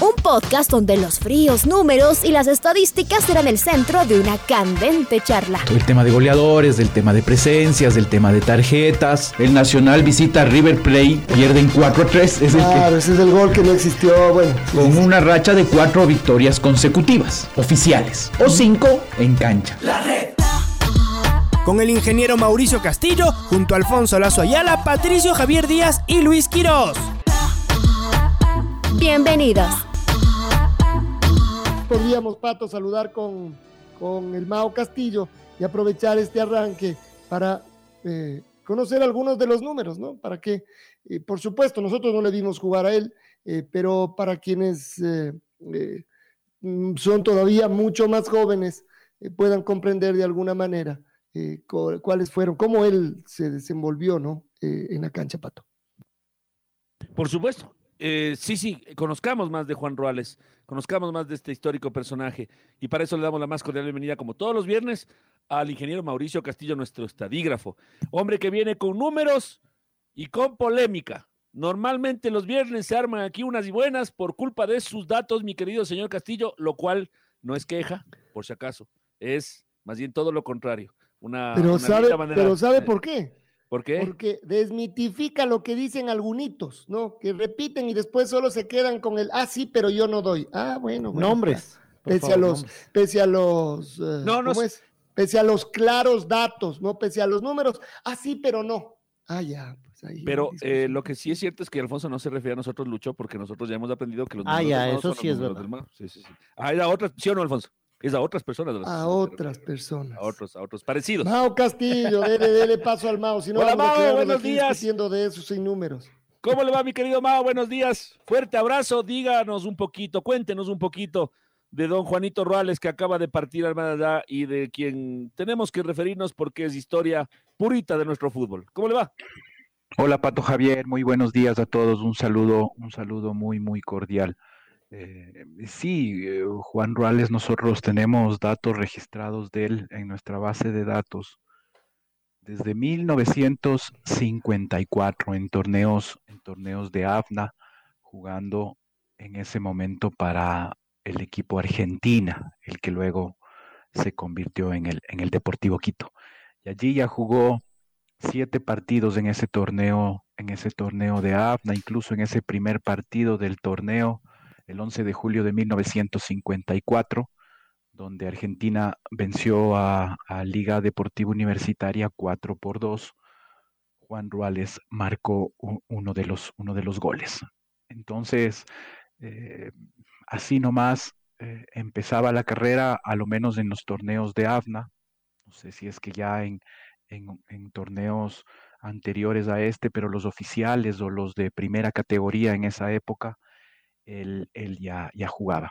un podcast donde los fríos números y las estadísticas serán el centro de una candente charla. El tema de goleadores, del tema de presencias, del tema de tarjetas. El Nacional visita River Plate, pierden 4-3. Es claro, ese es el gol que no existió. Bueno, con una racha de cuatro victorias consecutivas, oficiales, o cinco en cancha. La red con el ingeniero Mauricio Castillo, junto a Alfonso Lazo Ayala, Patricio Javier Díaz y Luis Quirós. Bienvenidos. Podríamos, Pato, saludar con, con el Mao Castillo y aprovechar este arranque para eh, conocer algunos de los números, ¿no? Para que, eh, por supuesto, nosotros no le dimos jugar a él, eh, pero para quienes mm, son todavía mucho más jóvenes, puedan comprender de alguna manera cuáles fueron, cómo él se desenvolvió, ¿no? en la cancha, Pato. Por supuesto, eh, sí, sí, conozcamos más de Juan Ruales, conozcamos más de este histórico personaje. Y para eso le damos la más cordial bienvenida, como todos los viernes, al ingeniero Mauricio Castillo, nuestro estadígrafo. Hombre que viene con números y con polémica. Normalmente los viernes se arman aquí unas y buenas por culpa de sus datos, mi querido señor Castillo, lo cual no es queja, por si acaso, es más bien todo lo contrario. Una, pero sabe, pero ¿sabe por qué? ¿Por qué? Porque desmitifica lo que dicen algunos, ¿no? Que repiten y después solo se quedan con el, ah, sí, pero yo no doy. Ah, bueno. nombres. Pese, a los, pese a los, eh, no, no, ¿cómo es? Pese a los claros datos, ¿no? Pese a los números, ah, sí, pero no. Ah, ya. Pues ahí pero eh, lo que sí es cierto es que Alfonso no se refiere a nosotros, Lucho, porque nosotros ya hemos aprendido que los números. Ah, ya, eso sí es verdad. Sí, sí, sí. Ah, era otra, ¿sí o no, Alfonso? Es a otras personas. a otras personas. A otros, a otros parecidos. Mao Castillo, dele, dele paso al Mao. Si no, Hola, Mao, buenos días. Discutiendo de esos sin números. ¿Cómo le va, mi querido Mao? Buenos días. Fuerte abrazo. Díganos un poquito, cuéntenos un poquito de don Juanito Ruales, que acaba de partir al allá y de quien tenemos que referirnos porque es historia purita de nuestro fútbol. ¿Cómo le va? Hola, Pato Javier. Muy buenos días a todos. Un saludo, un saludo muy, muy cordial. Eh, sí, eh, Juan Ruales, nosotros tenemos datos registrados de él en nuestra base de datos desde 1954 en torneos, en torneos de AFNA, jugando en ese momento para el equipo Argentina, el que luego se convirtió en el, en el Deportivo Quito. Y allí ya jugó siete partidos en ese torneo, en ese torneo de AFNA, incluso en ese primer partido del torneo el 11 de julio de 1954, donde Argentina venció a, Liga Deportiva Universitaria 4 por 2. Juan Ruales marcó uno de los, uno de los goles. Entonces, eh, así nomás eh, empezaba la carrera, a lo menos en los torneos de AFNA. No sé si es que ya en, en, torneos anteriores a este, pero los oficiales o los de primera categoría en esa época él, ya, ya, jugaba.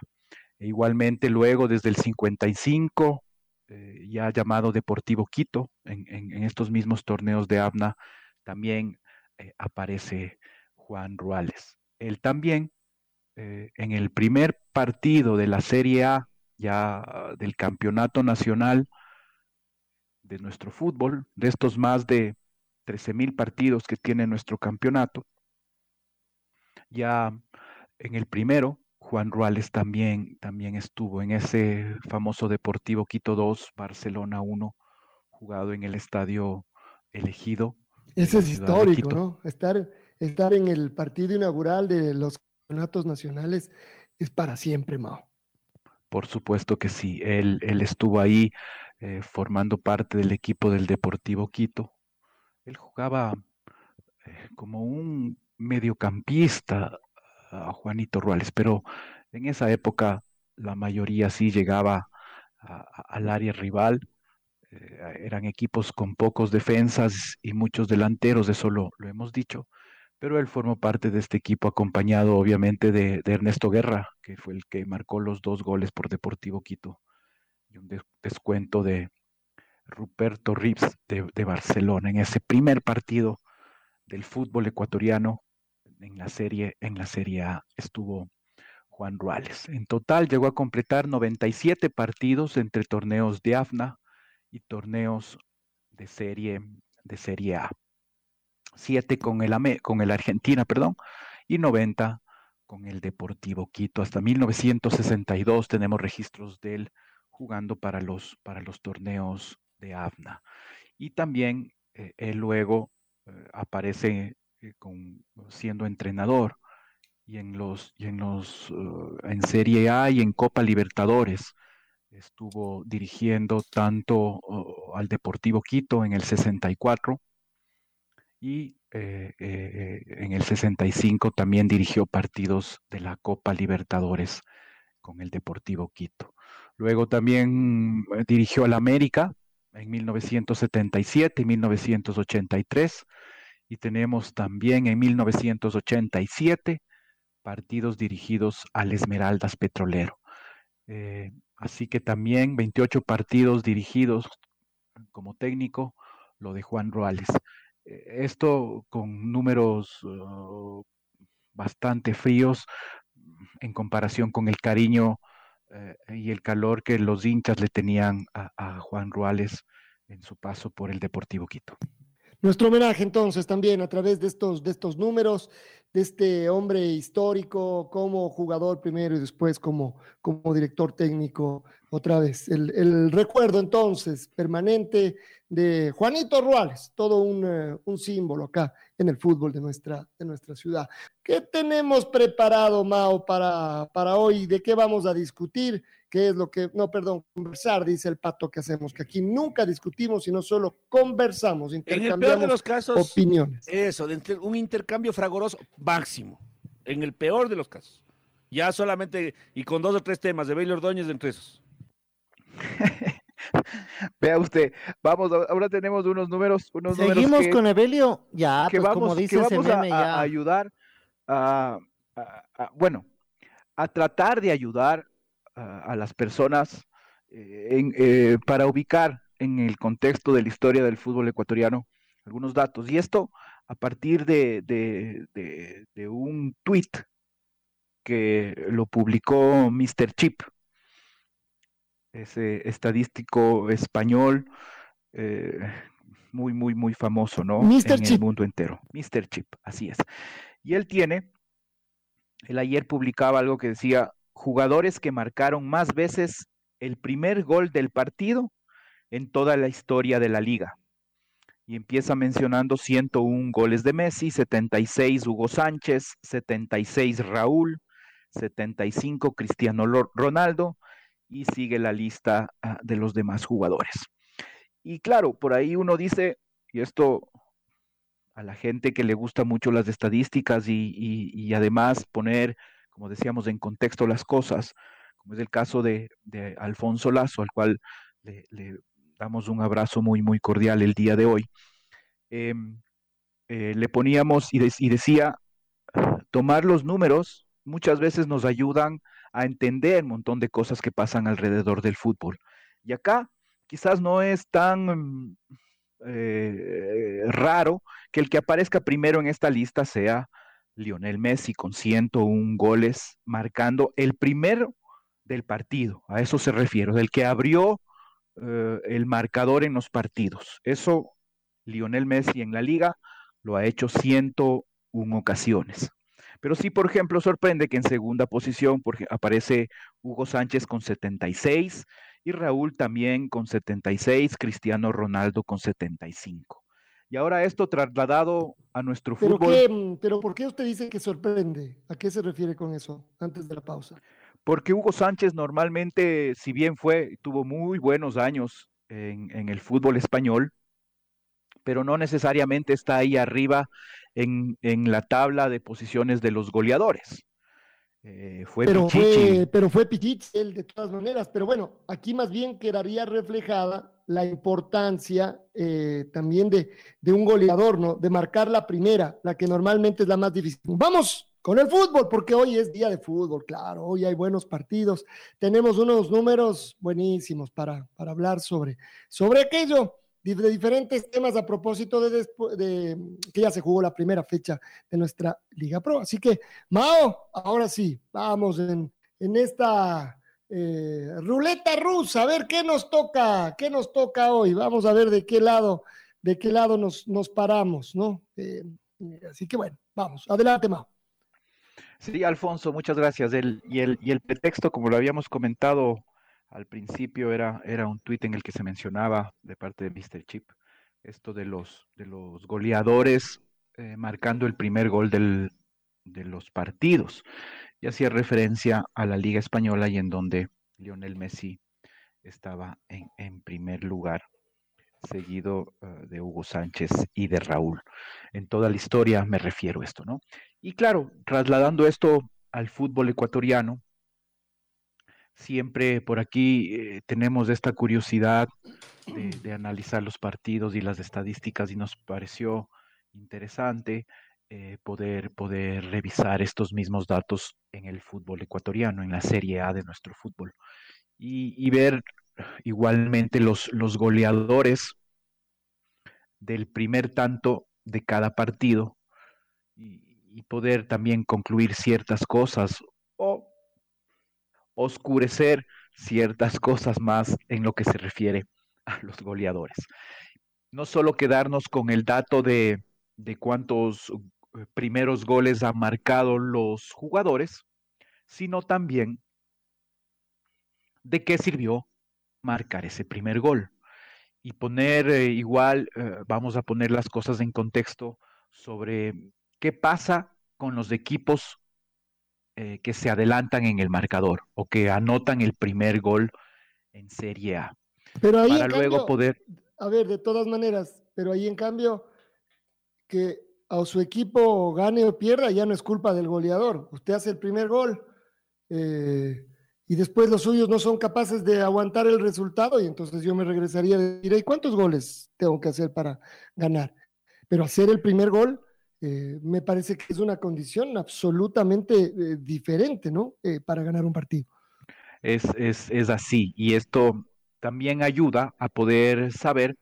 E igualmente luego desde el 55, eh, ya llamado Deportivo Quito, en, estos mismos torneos de ABNA, también eh, aparece Juan Ruales. Él también, eh, en el primer partido de la Serie A, ya del Campeonato Nacional de nuestro fútbol, de estos más de 13 mil partidos que tiene nuestro campeonato, ya en el primero, Juan Ruales también, también estuvo en ese famoso Deportivo Quito 2, Barcelona 1, jugado en el estadio elegido. Ese es histórico, ¿no? Estar, estar en el partido inaugural de los campeonatos nacionales es para siempre, Mao. Por supuesto que sí, él, él estuvo ahí eh, formando parte del equipo del Deportivo Quito. Él jugaba eh, como un mediocampista, Juanito Ruales, pero en esa época la mayoría sí llegaba al área rival. Eh, eran equipos con pocos defensas y muchos delanteros, eso lo, hemos dicho, pero él formó parte de este equipo acompañado obviamente de, Ernesto Guerra, que fue el que marcó los dos goles por Deportivo Quito y un descuento de, Ruperto Rips de, de Barcelona, en ese primer partido del fútbol ecuatoriano en la serie, en la serie A estuvo Juan Ruales. En total llegó a completar 97 partidos entre torneos de AFNA y torneos de serie, de serie A. 7 con el, con el Argentina, perdón, y 90 con el Deportivo Quito. Hasta 1962 tenemos registros de él jugando para los, para los torneos de AFNA. Y también eh, él luego eh, aparece eh, con, siendo entrenador y en los, y en los uh, en Serie A y en Copa Libertadores. Estuvo dirigiendo tanto uh, al Deportivo Quito en el 64 y eh, eh, en el 65 también dirigió partidos de la Copa Libertadores con el Deportivo Quito. Luego también eh, dirigió al América en 1977 y 1983 y tenemos también en 1987 partidos dirigidos al Esmeraldas Petrolero. Eh, así que también 28 partidos dirigidos como técnico, lo de Juan Ruales. Eh, esto con números uh, bastante fríos en comparación con el cariño eh, y el calor que los hinchas le tenían a, a Juan Ruales en su paso por el Deportivo Quito. Nuestro homenaje entonces también a través de estos, de estos números, de este hombre histórico como jugador primero y después como, como director técnico otra vez. El, el recuerdo entonces permanente de Juanito Ruales, todo un, uh, un, símbolo acá en el fútbol de nuestra, de nuestra ciudad. ¿Qué tenemos preparado, Mao, para, para hoy? ¿De qué vamos a discutir? ¿Qué es lo que, no, perdón, conversar, dice el pato que hacemos, que aquí nunca discutimos, sino solo conversamos, intercambiamos en el peor de los casos, opiniones. Eso, de un intercambio fragoroso máximo, en el peor de los casos. Ya solamente, y con dos o tres temas de Baylor Ordóñez entre esos. Vea usted, vamos, ahora tenemos unos números. Unos Seguimos números que, con Evelio, ya, que pues vamos, como que dice ese vamos a, ayudar a, a- a- bueno, a tratar de ayudar a, a las personas eh, en, eh, para ubicar en el contexto de la historia del fútbol ecuatoriano algunos datos. Y esto a partir de, de- de- de un tweet que lo publicó Mr. Chip, ese estadístico español eh, muy, muy, muy famoso, ¿no? Mr. En el Chip. mundo entero. Mr. Chip, así es. Y él tiene, él ayer publicaba algo que decía, jugadores que marcaron más veces el primer gol del partido en toda la historia de la liga. Y empieza mencionando 101 goles de Messi, 76 Hugo Sánchez, 76 Raúl, 75 Cristiano Ronaldo y sigue la lista ah, de los demás jugadores. Y claro, por ahí uno dice, y esto a la gente que le gusta mucho las estadísticas y, y- y además poner, como decíamos, en contexto las cosas, como es el caso de, Alfonso Lazo, al cual le, damos un abrazo muy, muy cordial el día de hoy. Em, eh, le poníamos y, de- y decía, tomar los números muchas veces nos ayudan a entender un montón de cosas que pasan alrededor del fútbol. Y acá quizás no es tan eh, raro que el que aparezca primero en esta lista sea Lionel Messi con 101 goles, marcando el primero del partido. A eso se refiere, del que abrió eh, el marcador en los partidos. Eso Lionel Messi en la liga lo ha hecho 101 ocasiones. Pero sí, por ejemplo, sorprende que en segunda posición aparece Hugo Sánchez con 76 y Raúl también con 76, Cristiano Ronaldo con 75. Y ahora esto trasladado a nuestro ¿Pero, fútbol, qué, pero ¿por qué usted dice que sorprende? ¿A qué se refiere con eso antes de la pausa? porque Hugo Sánchez normalmente, si bien fue, tuvo muy buenos años en, en el fútbol español, pero no necesariamente está ahí arriba en, en la tabla de posiciones de los goleadores. Eh, fue Pero Pichichi. fue, pero fue Pichichi, él de todas maneras. Pero bueno, aquí más bien quedaría reflejada la importancia eh, también de, de un goleador, ¿no? De marcar la primera, la que normalmente es la más difícil. Vamos con el fútbol, porque hoy es día de fútbol, claro, hoy hay buenos partidos, tenemos unos números buenísimos para, para hablar sobre, sobre aquello, de diferentes temas a propósito de, de, que ya se jugó la primera fecha de nuestra Liga Pro. Así que, Mao, ahora sí, vamos en, en esta eh, ruleta rusa, a ver qué nos toca, qué nos toca hoy, vamos a ver de qué lado, de qué lado nos, nos paramos, ¿no? Eh, así que bueno, vamos, adelante, Mao. Sí, Alfonso, muchas gracias. Y, el, y el pretexto, como lo habíamos comentado al principio, era, era un tuit en el que se mencionaba de parte de Mr. Chip esto de los, de los goleadores eh, marcando el primer gol del, de los partidos. Y hacía referencia a la Liga Española y en donde Lionel Messi estaba en, primer lugar, seguido uh, de Hugo Sánchez y de Raúl. En toda la historia me refiero a esto, ¿no? Y claro, trasladando esto al fútbol ecuatoriano, siempre por aquí eh, tenemos esta curiosidad de, analizar los partidos y las estadísticas y nos pareció interesante eh, poder, poder revisar estos mismos datos en el fútbol ecuatoriano, en la Serie A de nuestro fútbol, y, ver igualmente los, los goleadores del primer tanto de cada partido. Y, y poder también concluir ciertas cosas o oscurecer ciertas cosas más en lo que se refiere a los goleadores. No solo quedarnos con el dato de, de cuántos primeros goles han marcado los jugadores, sino también de qué sirvió marcar ese primer gol. Y poner eh, igual, eh, vamos a poner las cosas en contexto sobre ¿Qué pasa con los equipos eh, que se adelantan en el marcador o que anotan el primer gol en Serie A? Pero ahí, para luego cambio, poder. A ver, de todas maneras, pero ahí en cambio, que a su equipo gane o pierda ya no es culpa del goleador. Usted hace el primer gol eh, y después los suyos no son capaces de aguantar el resultado y entonces yo me regresaría ¿y cuántos goles tengo que hacer para ganar? Pero hacer el primer gol eh, me parece que es una condición absolutamente eh, diferente, ¿no? Para ganar un partido. Es, es, es, así, y esto también ayuda a poder saber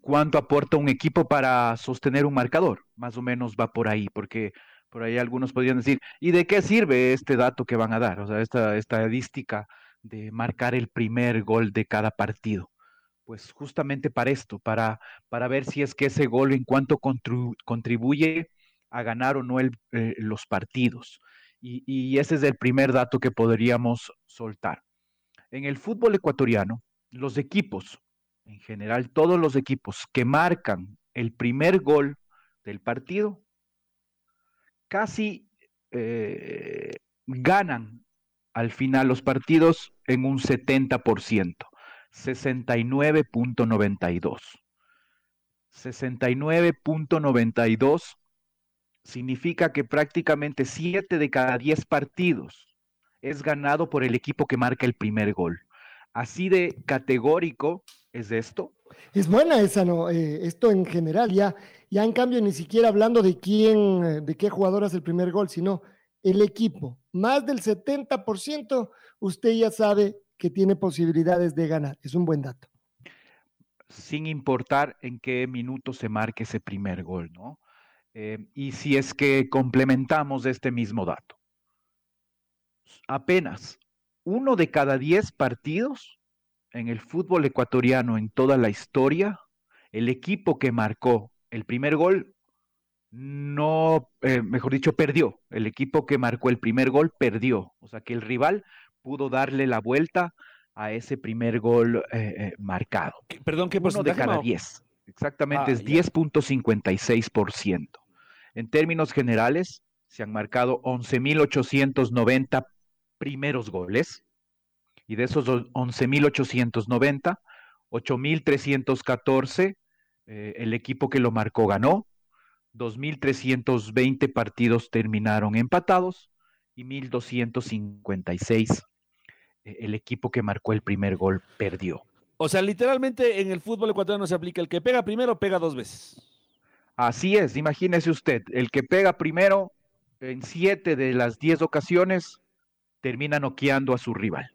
cuánto aporta un equipo para sostener un marcador. Más o menos va por ahí, porque por ahí algunos podrían decir, ¿y de qué sirve este dato que van a dar? O sea, esta estadística de marcar el primer gol de cada partido pues justamente para esto, para, para ver si es que ese gol en cuanto contribuye a ganar o no eh, los partidos. Y, ese es el primer dato que podríamos soltar. En el fútbol ecuatoriano, los equipos, en general todos los equipos que marcan el primer gol del partido, casi eh, ganan al final los partidos en un 70%. 69.92. 69.92 significa que prácticamente 7 de cada 10 partidos es ganado por el equipo que marca el primer gol. Así de categórico es esto. Es buena esa, ¿no? Eh, esto en general, ya, ya en cambio ni siquiera hablando de quién, de qué jugador hace el primer gol, sino el equipo. Más del 70%, usted ya sabe que tiene posibilidades de ganar. Es un buen dato. Sin importar en qué minuto se marque ese primer gol, ¿no? Eh, y si es que complementamos este mismo dato, apenas uno de cada diez partidos en el fútbol ecuatoriano en toda la historia, el equipo que marcó el primer gol no, eh, mejor dicho, perdió. El equipo que marcó el primer gol perdió. O sea que el rival pudo darle la vuelta a ese primer gol eh, eh, marcado. Perdón, ¿qué Uno de cada 10. Exactamente, ah, es 10.56%. En términos generales, se han marcado 11.890 primeros goles. Y de esos 11.890, 8.314, eh, el equipo que lo marcó ganó. 2.320 partidos terminaron empatados y 1.256 eh, el equipo que marcó el primer gol perdió. O sea, literalmente en el fútbol ecuatoriano se aplica el que pega primero, pega dos veces. Así es, imagínese usted, el que pega primero en siete de las diez ocasiones termina noqueando a su rival.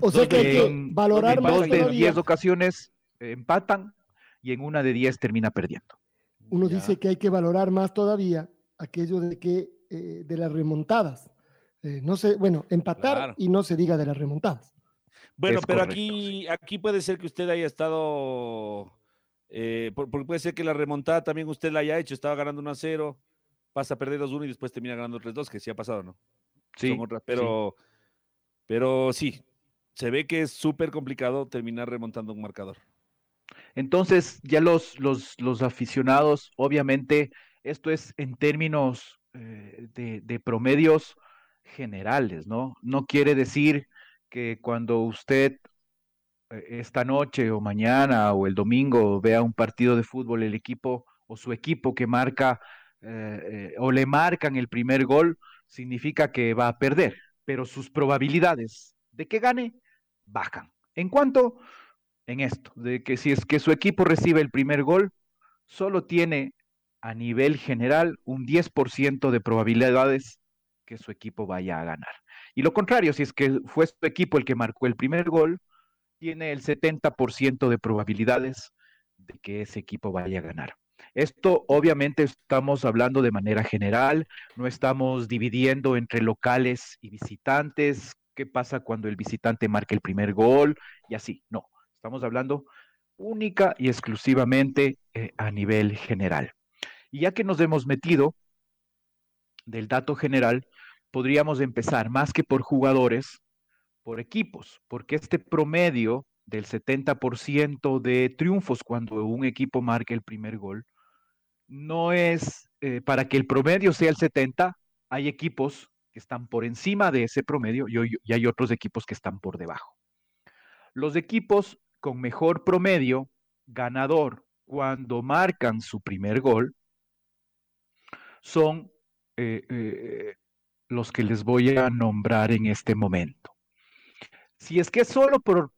O sea que hay que En- valorar en dos de todavía. diez ocasiones eh, empatan y en una de diez termina perdiendo. Uno Ya. dice que hay que valorar más todavía aquello de que eh, de las remontadas. Eh, no sé, bueno, empatar Claro. y no se diga de las remontadas. Bueno, Es pero correcto, aquí, aquí puede ser que usted haya estado, eh, por- porque puede ser que la remontada también usted la haya hecho, estaba ganando 1 a 0, pasa a perder 2-1 y después termina ganando 3-2, que sí ha pasado, ¿no? Sí, Son otras, pero, pero sí, se ve que es súper complicado terminar remontando un marcador. Entonces, ya los, los, los aficionados, obviamente, esto es en términos eh, de, de promedios generales, ¿no? No quiere decir que cuando usted eh, esta noche o mañana o el domingo vea un partido de fútbol, el equipo o su equipo que marca eh, o le marcan el primer gol, significa que va a perder, pero sus probabilidades de que gane bajan. ¿En cuanto? En esto, de que si es que su equipo recibe el primer gol, solo tiene a nivel general un 10% de probabilidades que su equipo vaya a ganar. Y lo contrario, si es que fue su equipo el que marcó el primer gol, tiene el 70% de probabilidades de que ese equipo vaya a ganar. Esto obviamente estamos hablando de manera general, no estamos dividiendo entre locales y visitantes, qué pasa cuando el visitante marca el primer gol y así, no, estamos hablando única y exclusivamente eh, a nivel general. Y ya que nos hemos metido del dato general, podríamos empezar más que por jugadores, por equipos, porque este promedio del 70% de triunfos cuando un equipo marca el primer gol, no es eh, para que el promedio sea el 70, hay equipos que están por encima de ese promedio y, hay otros equipos que están por debajo. Los equipos con mejor promedio ganador cuando marcan su primer gol son eh, eh, los que les voy a nombrar en este momento. Si es que solo por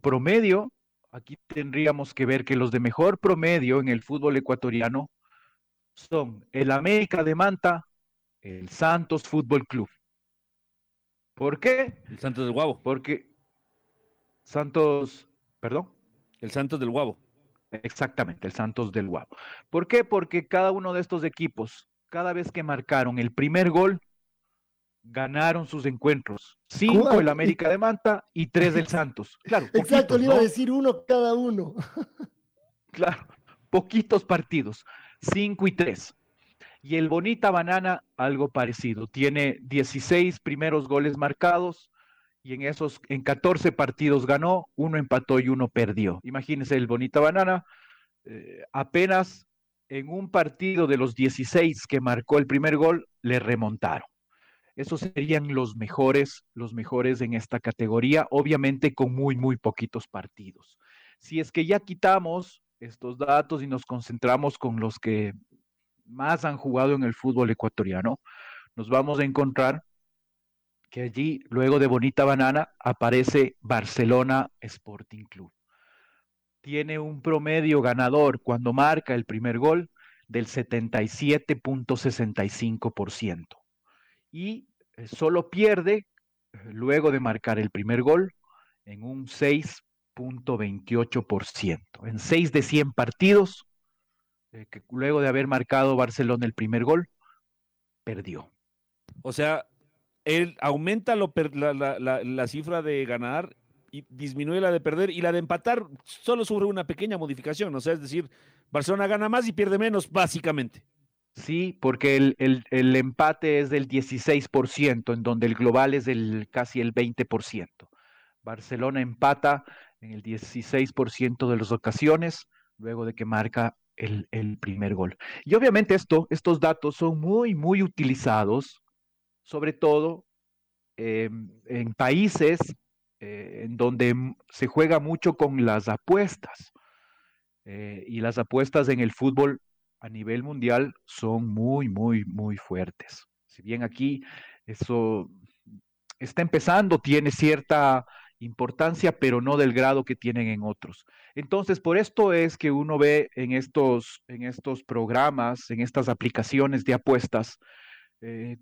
promedio, aquí tendríamos que ver que los de mejor promedio en el fútbol ecuatoriano son el América de Manta, el Santos Fútbol Club. ¿Por qué? El Santos del Guavo. Porque Santos, perdón. El Santos del Guavo. Exactamente, el Santos del Guavo. ¿Por qué? Porque cada uno de estos equipos, cada vez que marcaron el primer gol, ganaron sus encuentros. Cinco Guau. el América de Manta y tres del Santos. Claro, Exacto, poquitos, le iba a decir uno cada uno. Claro, poquitos partidos, cinco y tres. Y el Bonita Banana, algo parecido. Tiene 16 primeros goles marcados y en esos, en 14 partidos ganó, uno empató y uno perdió. Imagínense el Bonita Banana, eh, apenas en un partido de los 16 que marcó el primer gol, le remontaron. Esos serían los mejores, los mejores en esta categoría, obviamente con muy, muy poquitos partidos. Si es que ya quitamos estos datos y nos concentramos con los que más han jugado en el fútbol ecuatoriano, nos vamos a encontrar que allí, luego de Bonita Banana, aparece Barcelona Sporting Club. Tiene un promedio ganador cuando marca el primer gol del 77.65% y eh, solo pierde eh, luego de marcar el primer gol en un 6.28%. En 6 de 100 partidos, eh, que luego de haber marcado Barcelona el primer gol, perdió. O sea, él aumenta la- la cifra de ganar y disminuye la de perder y la de empatar solo sufre una pequeña modificación. O sea, es decir, Barcelona gana más y pierde menos, básicamente. Sí, porque el, el- el empate es del 16%, en donde el global es del casi el 20%. Barcelona empata en el 16% de las ocasiones luego de que marca el, el primer gol. Y obviamente esto, estos datos son muy, muy utilizados, sobre todo eh, en países eh, en donde se juega mucho con las apuestas. Eh, y las apuestas en el fútbol a nivel mundial son muy, muy, muy fuertes. Si bien aquí eso está empezando, tiene cierta importancia, pero no del grado que tienen en otros. Entonces, por esto es que uno ve en estos, en estos programas, en estas aplicaciones de apuestas, eh,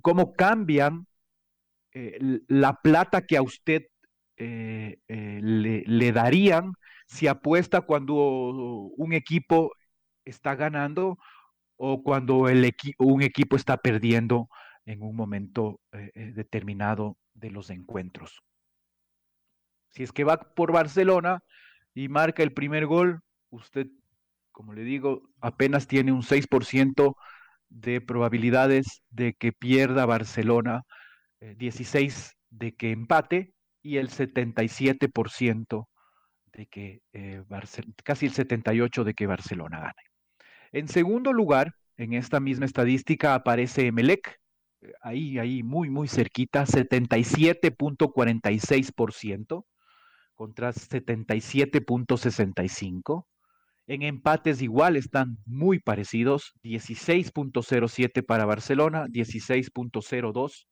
cómo cambian eh, la plata que a usted le, le, darían si apuesta cuando un equipo está ganando o cuando un equipo está perdiendo en un momento determinado de los encuentros. Si es que va por Barcelona y marca el primer gol, usted, como le digo, apenas tiene un 6% de probabilidades de que pierda Barcelona, 16 eh, de que empate y el 77% de que eh, casi el 78 de que Barcelona gane. En segundo lugar, en esta misma estadística aparece Emelec, eh, ahí, ahí, muy, muy cerquita, 77.46% contra 77.65. En empates igual están muy parecidos, 16.07 para Barcelona, 16.02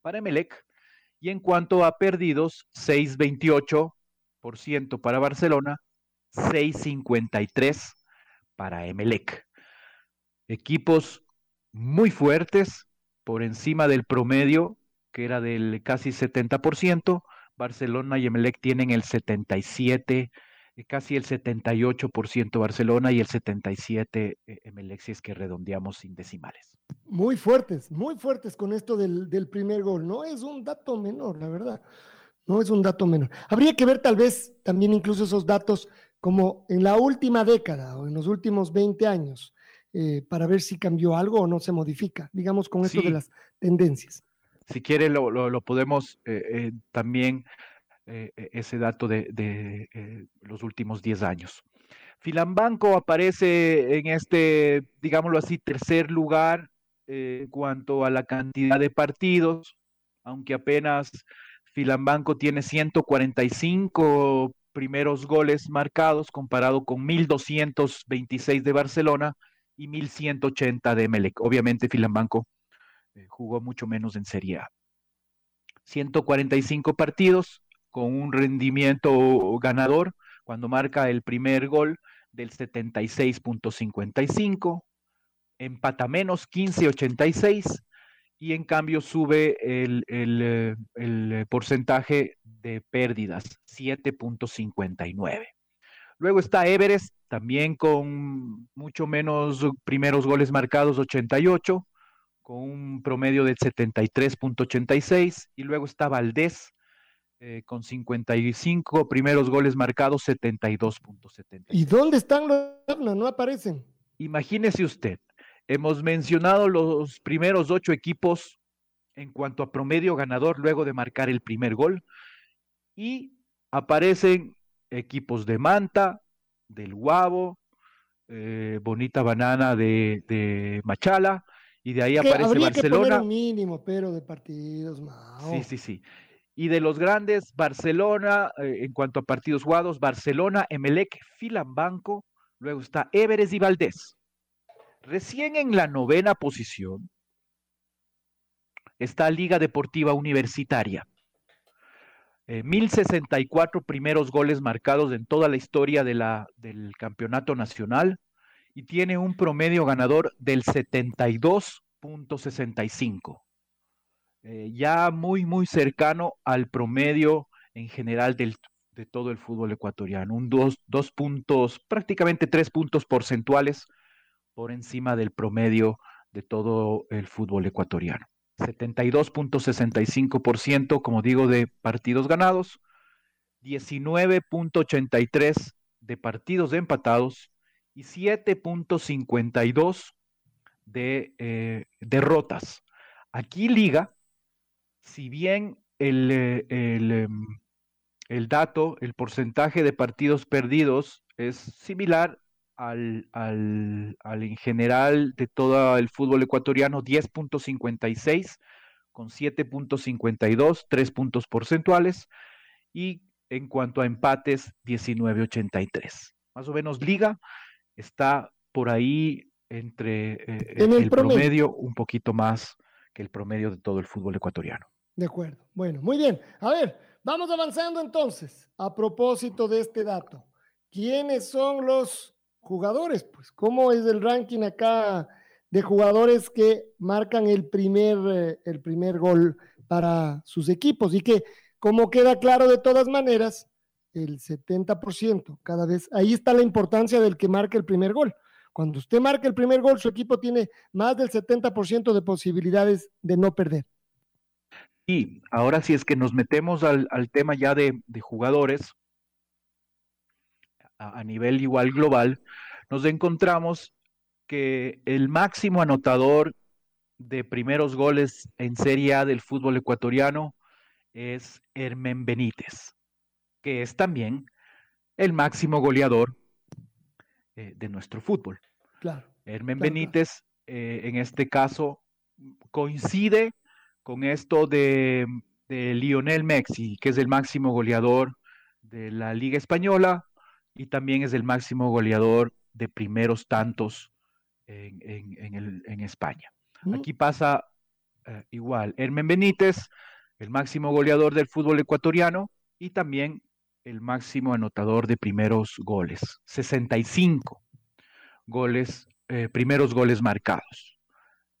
para Emelec. Y en cuanto a perdidos, 6.28% para Barcelona, 6.53 para Emelec. Equipos muy fuertes, por encima del promedio, que era del casi 70%, Barcelona y Emelec tienen el 77, eh, casi el 78% Barcelona y el 77 eh, Emelec, si es que redondeamos sin decimales. Muy fuertes, muy fuertes con esto del, del primer gol. No es un dato menor, la verdad. No es un dato menor. Habría que ver tal vez también incluso esos datos como en la última década o en los últimos 20 años, eh, para ver si cambió algo o no se modifica, digamos, con esto de las tendencias si quiere lo, lo, podemos eh, eh, también, eh, ese dato de, los últimos 10 años. Filambanco aparece en este, digámoslo así, tercer lugar en cuanto a la cantidad de partidos, aunque apenas Filambanco tiene 145 primeros goles marcados comparado con 1.226 de Barcelona y 1.180 de Melec. Obviamente Filambanco eh, jugó mucho menos en Serie A. 145 partidos con un rendimiento ganador cuando marca el primer gol del 76.55, empata menos 15.86 y en cambio sube el, el, el porcentaje de pérdidas 7.59. Luego está Everest, también con mucho menos primeros goles marcados, 88, con un promedio de 73.86 y luego está Valdés eh, con 55 primeros goles marcados, 72.70. ¿Y dónde están los no aparecen? Imagínese usted, hemos mencionado los primeros ocho equipos en cuanto a promedio ganador luego de marcar el primer gol y aparecen equipos de Manta, del Guavo, eh, Bonita Banana de, de Machala, y de ahí aparece habría Barcelona. Que poner un mínimo, pero de partidos, Sí, sí, sí. Y de los grandes, Barcelona, eh, en cuanto a partidos jugados, Barcelona, Emelec, Filambanco, luego está Everest y Valdés. Recién en la novena posición está Liga Deportiva Universitaria. 1064 eh, primeros goles marcados en toda la historia del campeonato nacional y tiene un promedio ganador del 72.65. Eh, ya muy, muy cercano al promedio en general del, de todo el fútbol ecuatoriano. Un dos, dos puntos, prácticamente tres puntos porcentuales por encima del promedio de todo el fútbol ecuatoriano. 72.65%, como digo, de partidos ganados, 19.83 de partidos empatados y 7.52 de eh, derrotas. Aquí Liga, si bien el, eh, em, el, dato, el porcentaje de partidos perdidos es similar al, al, al, en general de todo el fútbol ecuatoriano, 10.56 con 7.52, 3 puntos porcentuales, y en cuanto a empates, 19.83. Más o menos liga está por ahí entre eh, el, promedio. un poquito más que el promedio de todo el fútbol ecuatoriano. De acuerdo. Bueno, muy bien. A ver, vamos avanzando entonces. A propósito de este dato, ¿quiénes son los jugadores? Pues, ¿cómo es el ranking acá de jugadores que marcan el primer, eh, el primer gol para sus equipos y que, como queda claro de todas maneras, el 70%, cada vez, ahí está la importancia del que marque el primer gol. Cuando usted marca el primer gol, su equipo tiene más del 70% de posibilidades de no perder. Y ahora si es que nos metemos al, al tema ya de, de jugadores a, a, nivel igual global, nos encontramos que el máximo anotador de primeros goles en Serie A del fútbol ecuatoriano es Hermen Benítez, que es también el máximo goleador eh, de nuestro fútbol. Claro. Hermen claro, Benítez, eh, en este caso, coincide con esto de, de, Lionel Messi, que es el máximo goleador de la Liga Española y también es el máximo goleador de primeros tantos en, en, en, el, en España. ¿Mm? Aquí pasa eh, igual. Hermen Benítez, el máximo goleador del fútbol ecuatoriano y también el máximo anotador de primeros goles. 65 goles, eh, primeros goles marcados.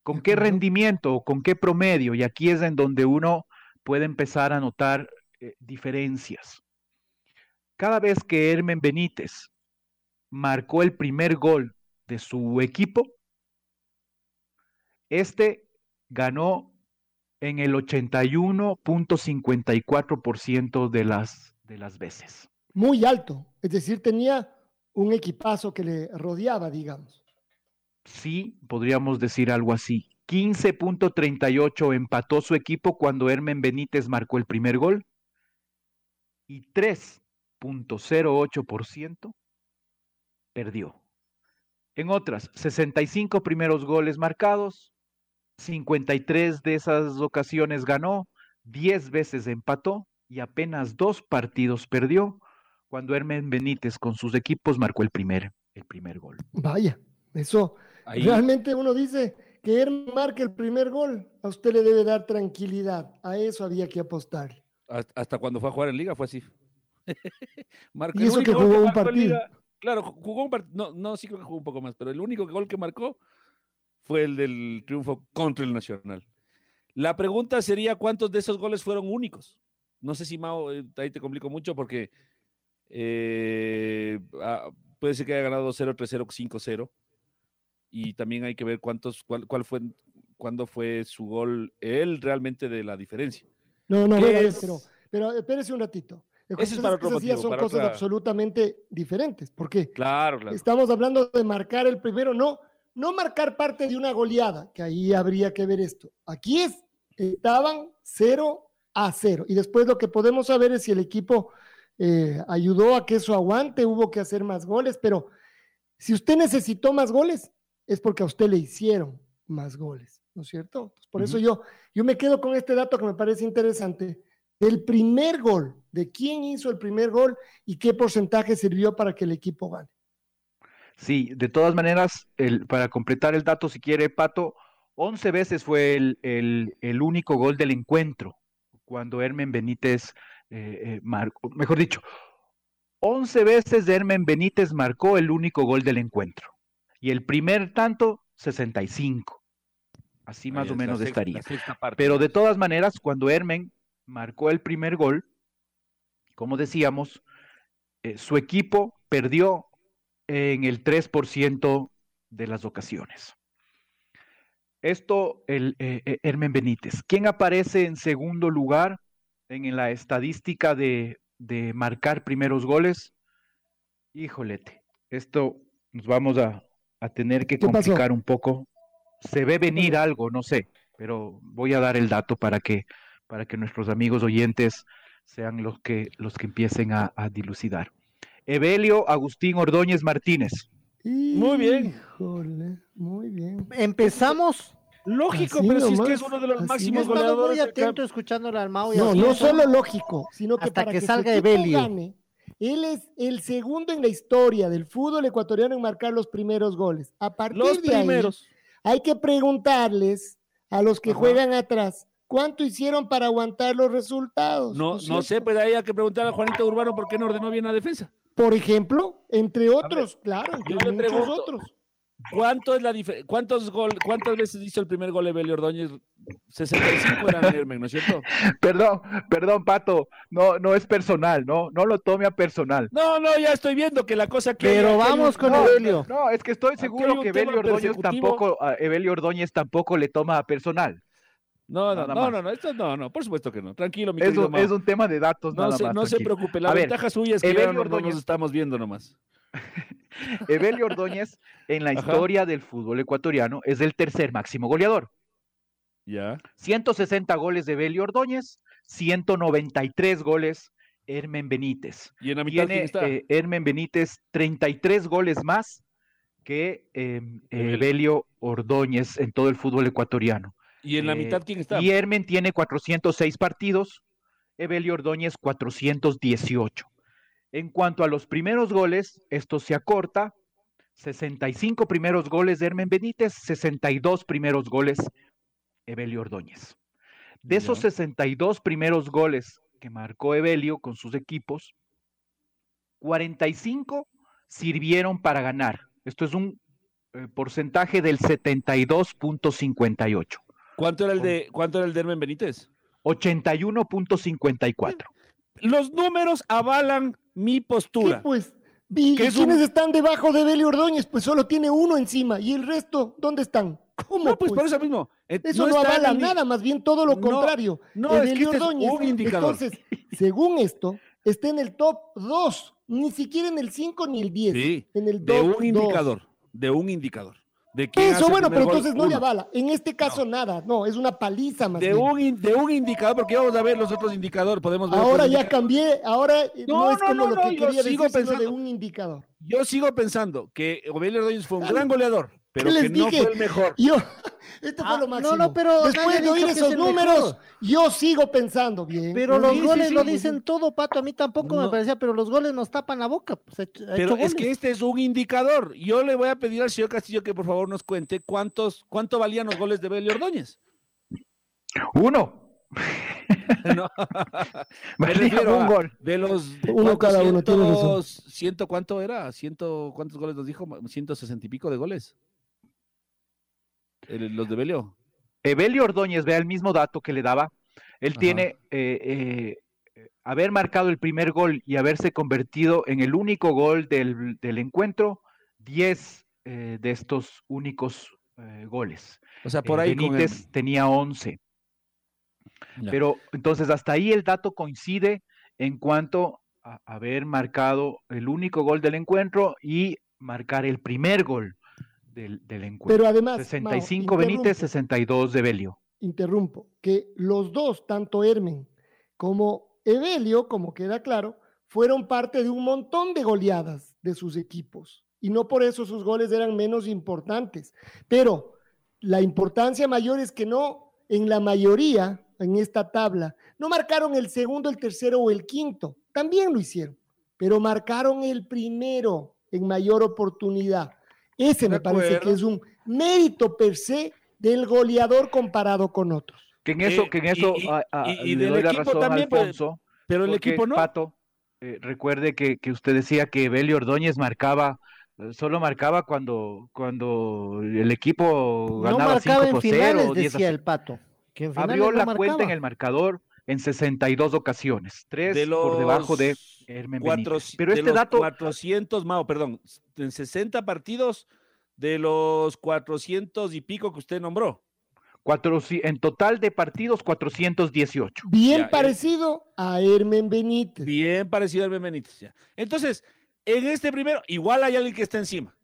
¿Con qué rendimiento, con qué promedio? Y aquí es en donde uno puede empezar a notar eh, diferencias. Cada vez que Hermen Benítez marcó el primer gol de su equipo, este ganó en el 81.54% de las, de las veces. Muy alto, es decir, tenía un equipazo que le rodeaba, digamos. Sí, podríamos decir algo así. 15.38 empató su equipo cuando Hermen Benítez marcó el primer gol y 3.08% perdió. En otras, 65 primeros goles marcados, 53 de esas ocasiones ganó, 10 veces empató y apenas dos partidos perdió cuando Hermen Benítez con sus equipos marcó el primer, el primer gol. Vaya, eso Ahí. realmente uno dice que Hermen marque el primer gol, a usted le debe dar tranquilidad, a eso había que apostar. Hasta cuando fue a jugar en liga fue así. Marcó y eso que jugó un partido. Claro, jugó un partido, no, no, sí creo que jugó un poco más, pero el único gol que marcó fue el del triunfo contra el Nacional. La pregunta sería, ¿cuántos de esos goles fueron únicos? No sé si Mao, eh, ahí te complico mucho porque eh, ah, puede ser que haya ganado 2-0, 3-0, 5-0. Y también hay que ver cuántos, cuál, cuál fue, cuándo fue su gol, él realmente de la diferencia. No, no, es... pero, pero espérese un ratito. Eso es para otro motivo, son para cosas otra... absolutamente diferentes, porque claro, claro. estamos hablando de marcar el primero, no, no marcar parte de una goleada, que ahí habría que ver esto. Aquí es, estaban 0 a 0, y después lo que podemos saber es si el equipo eh, ayudó a que eso aguante, hubo que hacer más goles, pero si usted necesitó más goles, es porque a usted le hicieron más goles, ¿no es cierto? Por uh -huh. eso yo, yo me quedo con este dato que me parece interesante, del primer gol, de quién hizo el primer gol y qué porcentaje sirvió para que el equipo gane. Sí, de todas maneras, el, para completar el dato, si quiere, Pato, 11 veces fue el, el, el único gol del encuentro cuando Hermen Benítez eh, eh, marcó, mejor dicho, 11 veces Hermen Benítez marcó el único gol del encuentro y el primer tanto, 65. Así más Ahí o menos estaría. Pero de todas maneras, cuando Hermen marcó el primer gol, como decíamos, eh, su equipo perdió en el 3% de las ocasiones. Esto, el eh, Hermen Benítez. ¿Quién aparece en segundo lugar en, en la estadística de, de, marcar primeros goles? Híjolete, esto nos vamos a, a tener que complicar pasó? un poco. Se ve venir algo, no sé, pero voy a dar el dato para que, para que nuestros amigos oyentes sean los que, los que empiecen a, a dilucidar. Evelio Agustín Ordóñez Martínez. Muy bien. Híjole, muy bien. Empezamos. Lógico, Así pero si es que es uno de los máximos goleadores. muy atento escuchándole al Mao. y No, así no solo lógico, sino que Hasta para que que, salga Evelio. gane, él es el segundo en la historia del fútbol ecuatoriano en marcar los primeros goles. A partir Los de ahí, primeros. hay que preguntarles a los que Ajá. juegan atrás cuánto hicieron para aguantar los resultados. No, no sé, pues ahí hay que preguntar a Juanito Urbano por qué no ordenó bien la defensa. Por ejemplo, entre otros, claro, entre yo le muchos pregunto, otros. ¿Cuánto es la diferencia? ¿Cuántos gol, ¿Cuántas veces hizo el primer gol Evelio Ordóñez? 65 eran Hermen, ¿no es cierto? Perdón, perdón, Pato, no, no es personal, no, no lo tome a personal. No, no, ya estoy viendo que la cosa que. Pero vamos con No, Evelio. No, es que estoy seguro que Evelio Ordóñez tampoco, a Evelio Ordóñez tampoco le toma a personal. No, no, no, no, no, esto no, no, por supuesto que no. Tranquilo, mi Es un, es un tema de datos No, nada se, más. no se preocupe, la A ver, ventaja suya es que Evelio no, no Ordóñez. nos estamos viendo nomás. Evelio Ordóñez en la Ajá. historia del fútbol ecuatoriano es el tercer máximo goleador. Ya. 160 goles de Evelio Ordóñez, 193 goles Hermen Benítez. Y en la mitad, ¿quién Tiene está? eh, Hermen Benítez 33 goles más que eh. Evelio Ordóñez en todo el fútbol ecuatoriano. Y en la eh, mitad, ¿quién está? Y Hermen tiene 406 partidos, Evelio Ordóñez 418. En cuanto a los primeros goles, esto se acorta. 65 primeros goles de Hermen Benítez, 62 primeros goles Evelio Ordóñez. De esos Ya. 62 primeros goles que marcó Evelio con sus equipos, 45 sirvieron para ganar. Esto es un eh, porcentaje del 72.58. ¿Cuánto era el de, cuánto era el de Hermen Benítez? 81.54. Los números avalan mi ¿Qué, postura. pues? ¿Y ¿Qué es quiénes un- están debajo de Belio Ordóñez? Pues solo tiene uno encima. ¿Y el resto dónde están? ¿Cómo? No, pues, por pues? eso mismo. Eh, Eso no, está avala ni- nada, más bien todo lo No, contrario. no, es que Evelio este es Ordóñez, un indicador. Entonces, según esto, está en el top 2, ni siquiera en el 5 ni el 10. Sí, en el de top un 2. indicador. De un indicador. De Eso, bueno, pero gol, entonces no le avala. En este caso, nada. No, es una paliza más De bien. un, in- de un indicador, porque vamos a ver los otros indicadores. Podemos ver Ahora ya cambié, ahora eh, no, No, es no, como no, lo que quería sigo decir, de un indicador. Yo sigo pensando que Evelio Ordóñez fue un gran goleador, pero les que no dije? fue el mejor. Yo, esto Ah, fue lo no, máximo. no, pero Después de oír es esos números, mejor. yo sigo pensando bien. Pero los sí, goles sí, lo sí, dicen sí. todo, Pato. A mí tampoco me No. parecía, pero los goles nos tapan la boca. Pues, ha hecho- ha Pero es que este es un indicador. Yo le voy a pedir al señor Castillo que por favor nos cuente cuántos, cuánto valían los goles de Evelio Ordóñez. Uno. No. Me Valía refiero un a- gol. De los Uno cada uno, cientos- ciento cuánto era, ciento cuántos goles nos dijo, ciento sesenta y pico de goles. El- los de Belio. Evelio Ordóñez, vea el mismo dato que le daba. Él Ajá. tiene eh, eh, haber marcado el primer gol y haberse convertido en el único gol del, del encuentro, 10 eh, de estos únicos goles. O sea, por ahí el- Benítez tenía 11. Ya. Pero entonces hasta ahí el dato coincide en cuanto a haber marcado el único gol del encuentro y marcar el primer gol del, del encuentro. Pero además, Mao, 65 Benítez, interrumpo. 62 de Belio. interrumpo, que los dos, tanto Hermen como Evelio, como queda claro, fueron parte de un montón de goleadas de sus equipos. Y no por eso sus goles eran menos importantes. Pero la importancia mayor es que no, en la mayoría, en esta tabla, no marcaron el segundo, el tercero o el quinto. También lo hicieron, pero marcaron el primero en mayor oportunidad. Ese me parece que es un mérito per se del goleador comparado con otros. Que en eso, Eh, que en eso y- a- a- y- y le del doy la equipo razón a también, pues, Alfonso. Pero el porque, equipo no. Pato, eh, recuerde que, que usted decía que Belio Ordóñez marcaba, solo marcaba cuando, cuando el equipo No ganaba 5 marcaba en por 0 finales, o 10 decía a el Pato. Que en finales Abrió no la cuenta en marcaba. el marcador en 62 ocasiones, tres de los por debajo de Hermen cuatro- Benítez. Pero de este los dato, 400, Mao, perdón, en 60 partidos de los 400 y pico que usted nombró. cuatro, en total de partidos, 418. Bien Ya, eh. parecido a Hermen Benítez. Bien parecido al Benítez. ya. Entonces, en este primero, igual hay alguien que está encima.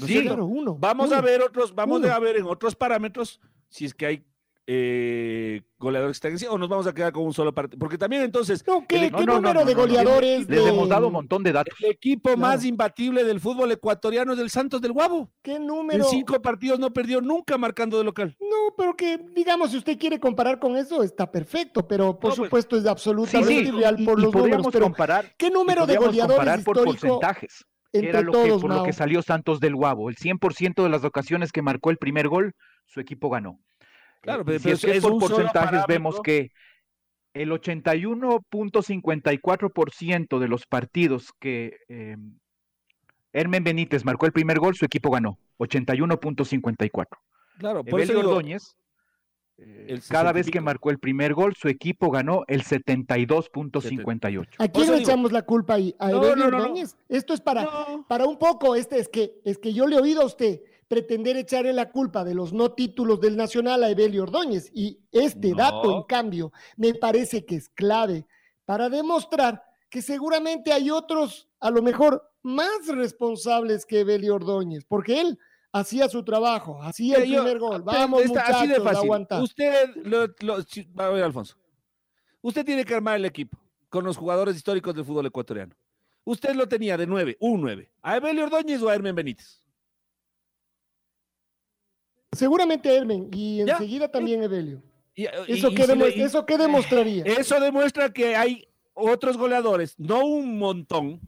¿No es Sí? Claro, uno. Vamos uno. a ver otros, vamos Uno. a ver en otros parámetros si es que hay eh, goleadores que o nos vamos a quedar con un solo partido. Porque también entonces, No, ¿qué, el- qué no, no, número no, de goleadores? Les de- hemos dado un montón de datos. el equipo Claro. más imbatible del fútbol ecuatoriano es el Santos del Guabo. ¿Qué En número? cinco partidos no perdió nunca marcando de local. No, pero que, digamos, si usted quiere comparar con eso, está perfecto, pero por pues, supuesto es absolutamente sí, irreal y, por y los números. podríamos Pero, comparar, ¿qué y número de goleadores comparar por histórico porcentajes. que entre era lo que, todos, por lo que salió Santos del Guabo. El 100% de las ocasiones que marcó el primer gol, su equipo ganó. Claro, pero- si pero es que es es por un solo porcentajes, vemos que el 81.54% de los partidos que eh, Hermen Benítez marcó el primer gol, su equipo ganó, 81.54. Claro, por eso Evelio digo, Ordóñez, eh, el cada 60 y vez que marcó el primer gol, su equipo ganó el 72.58. ¿A quién eso le echamos la culpa ahí? ¿A No, Evelio no, no, no. Ordóñez? Esto es para, No. para un poco, este es que, es que yo le he oído a usted pretender echarle la culpa de los no títulos del Nacional a Evelio Ordóñez. Y este No. dato, en cambio, me parece que es clave para demostrar que seguramente hay otros, a lo mejor, más responsables que Evelio Ordóñez, porque él hacía su trabajo, hacía el primer gol. Vamos, está así de muchachos, fácil. aguanta. Usted, lo, a ver, Alfonso. Usted tiene que armar el equipo con los jugadores históricos del fútbol ecuatoriano. Usted lo tenía de 9, un 9. ¿A Evelio Ordóñez o a Hermen Benítez? Seguramente Hermen y Ya. enseguida también Evelio. Y- ¿Eso, y- qué, y si lo- demuestra- y- ¿Eso qué demostraría? Eso demuestra que hay otros goleadores, no un montón,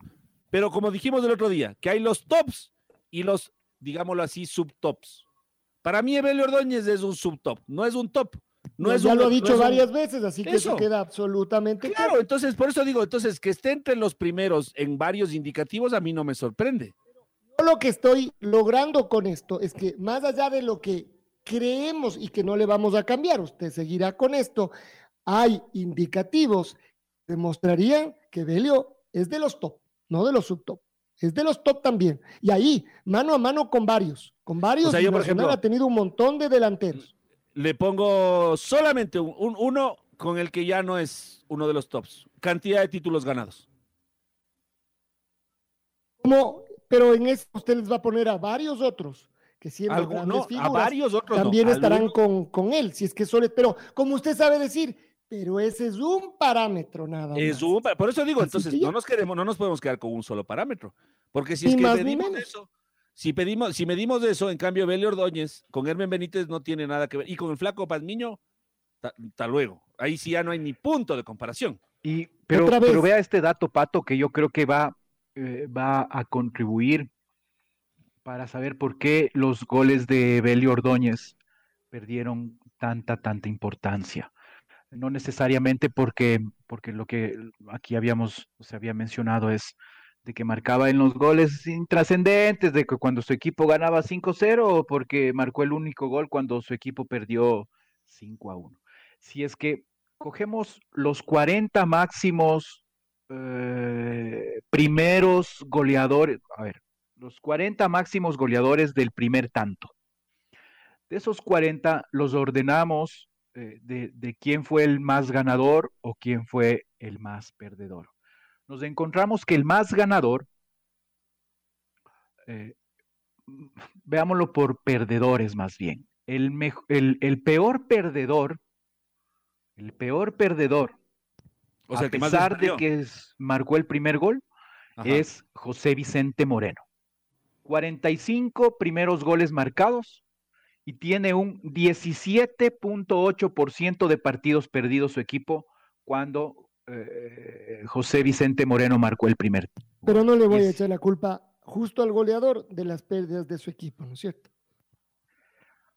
pero como dijimos el otro día, que hay los tops y los, digámoslo así, subtops. Para mí, Evelio Ordóñez es un subtop, no es un top. No es ya un- lo ha no dicho un- varias veces, así que eso, Eso. queda absolutamente Claro, claro. entonces, por eso digo, entonces, que esté entre los primeros en varios indicativos, a mí no me sorprende. Lo que estoy logrando con esto es que más allá de lo que creemos y que no le vamos a cambiar, usted seguirá con esto, hay indicativos que demostrarían que Belio es de los top, no de los subtop. Es de los top también. Y ahí, mano a mano con varios. Con varios, O sea, yo, por ejemplo- ha tenido un montón de delanteros. Le pongo solamente un, un- uno con el que ya no es uno de los tops. Cantidad de títulos ganados. Como, pero en eso usted les va a poner a varios otros que grandes no, a varios otros. no, también estarán con, con él, si es que solo, pero como usted sabe decir, pero ese es un parámetro nada Es más. un por eso digo, Así entonces no nos queremos, no nos podemos quedar con un solo parámetro, porque si es que más menos. eso, si pedimos, si medimos eso, en cambio Belio Ordóñez con Hermen Benítez no tiene nada que ver y con el flaco Pazmiño, hasta luego, ahí sí ya no hay ni punto de comparación. Y, pero vea este dato, Pato, que yo creo que va, eh, va a contribuir para saber por qué los goles de Belio Ordóñez perdieron tanta, tanta importancia. No necesariamente porque, porque lo que aquí habíamos, se había mencionado es de que marcaba en los goles intrascendentes, de que cuando su equipo ganaba 5-0 o porque marcó el único gol cuando su equipo perdió 5-1. Si es que cogemos los 40 máximos eh, primeros goleadores, a ver, los 40 máximos goleadores del primer tanto. De esos 40 los ordenamos eh, de, de quién fue el más ganador o quién fue el más perdedor. Nos encontramos que el más ganador, eh, veámoslo por perdedores más bien, el, el- el peor perdedor, el peor perdedor, O sea, a que más pesar de que es- marcó el primer gol, Ajá. es José Vicente Moreno. 45 primeros goles marcados y tiene un 17.8% de partidos perdidos su equipo cuando eh, José Vicente Moreno marcó el primer. Pero no le voy a echar la culpa justo al goleador de las pérdidas de su equipo, ¿no es cierto?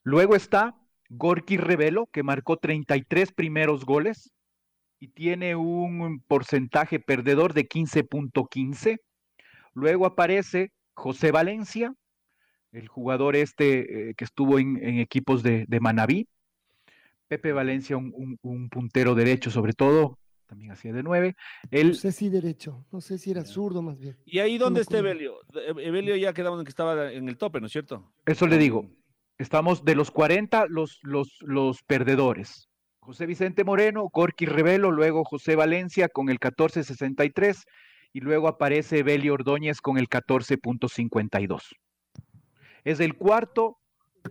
Luego está Gorky Revelo, que marcó 33 primeros goles y tiene un porcentaje perdedor de 15.15. Luego aparece José Valencia, el jugador este eh, que estuvo en, en equipos de, de Manabí. Pepe Valencia, un, un- un puntero derecho sobre todo, también hacía de nueve. No Él, sé si derecho, no sé si era zurdo más bien. ¿Y ahí dónde está. Evelio? E- Evelio ya quedamos en que estaba en el tope, ¿no es cierto? eso le digo, estamos de los 40 los, los, los perdedores. José Vicente Moreno, Gorky Revelo, luego José Valencia con el 14.63 y luego aparece Beli Ordóñez con el 14.52. Es el cuarto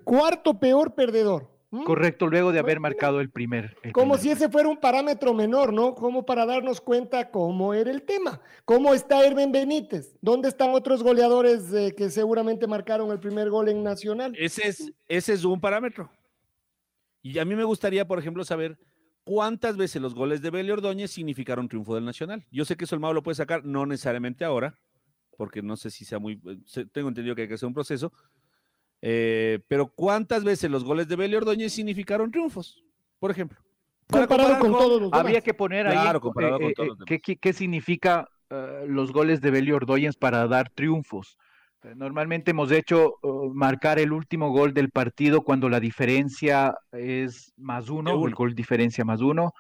Cuarto peor perdedor. ¿m? correcto luego de haber Bueno, marcado el primer. el Como primer si ese fuera un parámetro menor, ¿no? Como para darnos cuenta cómo era el tema. ¿Cómo está Hermen Benítez? ¿Dónde están otros goleadores eh, que seguramente marcaron el primer gol en Nacional? Ese es, ese es un parámetro. Y a mí me gustaría, por ejemplo, saber cuántas veces los goles de Belio Ordóñez significaron triunfo del Nacional. Yo sé que eso el Mago lo puede sacar, no necesariamente ahora, porque no sé si sea muy. se- Tengo entendido que hay que hacer un proceso. eh, pero cuántas veces los goles de Belio Ordóñez significaron triunfos, por ejemplo. Para Comparado comparar con todos los demás. Habría que poner ahí Claro, eh, comparado con eh, todos eh, los demás. qué, qué- qué significa eh, los goles de Beli Ordóñez para dar triunfos. Normalmente hemos hecho uh, marcar el último gol del partido cuando la diferencia es más uno, De o el uno. gol diferencia más uno,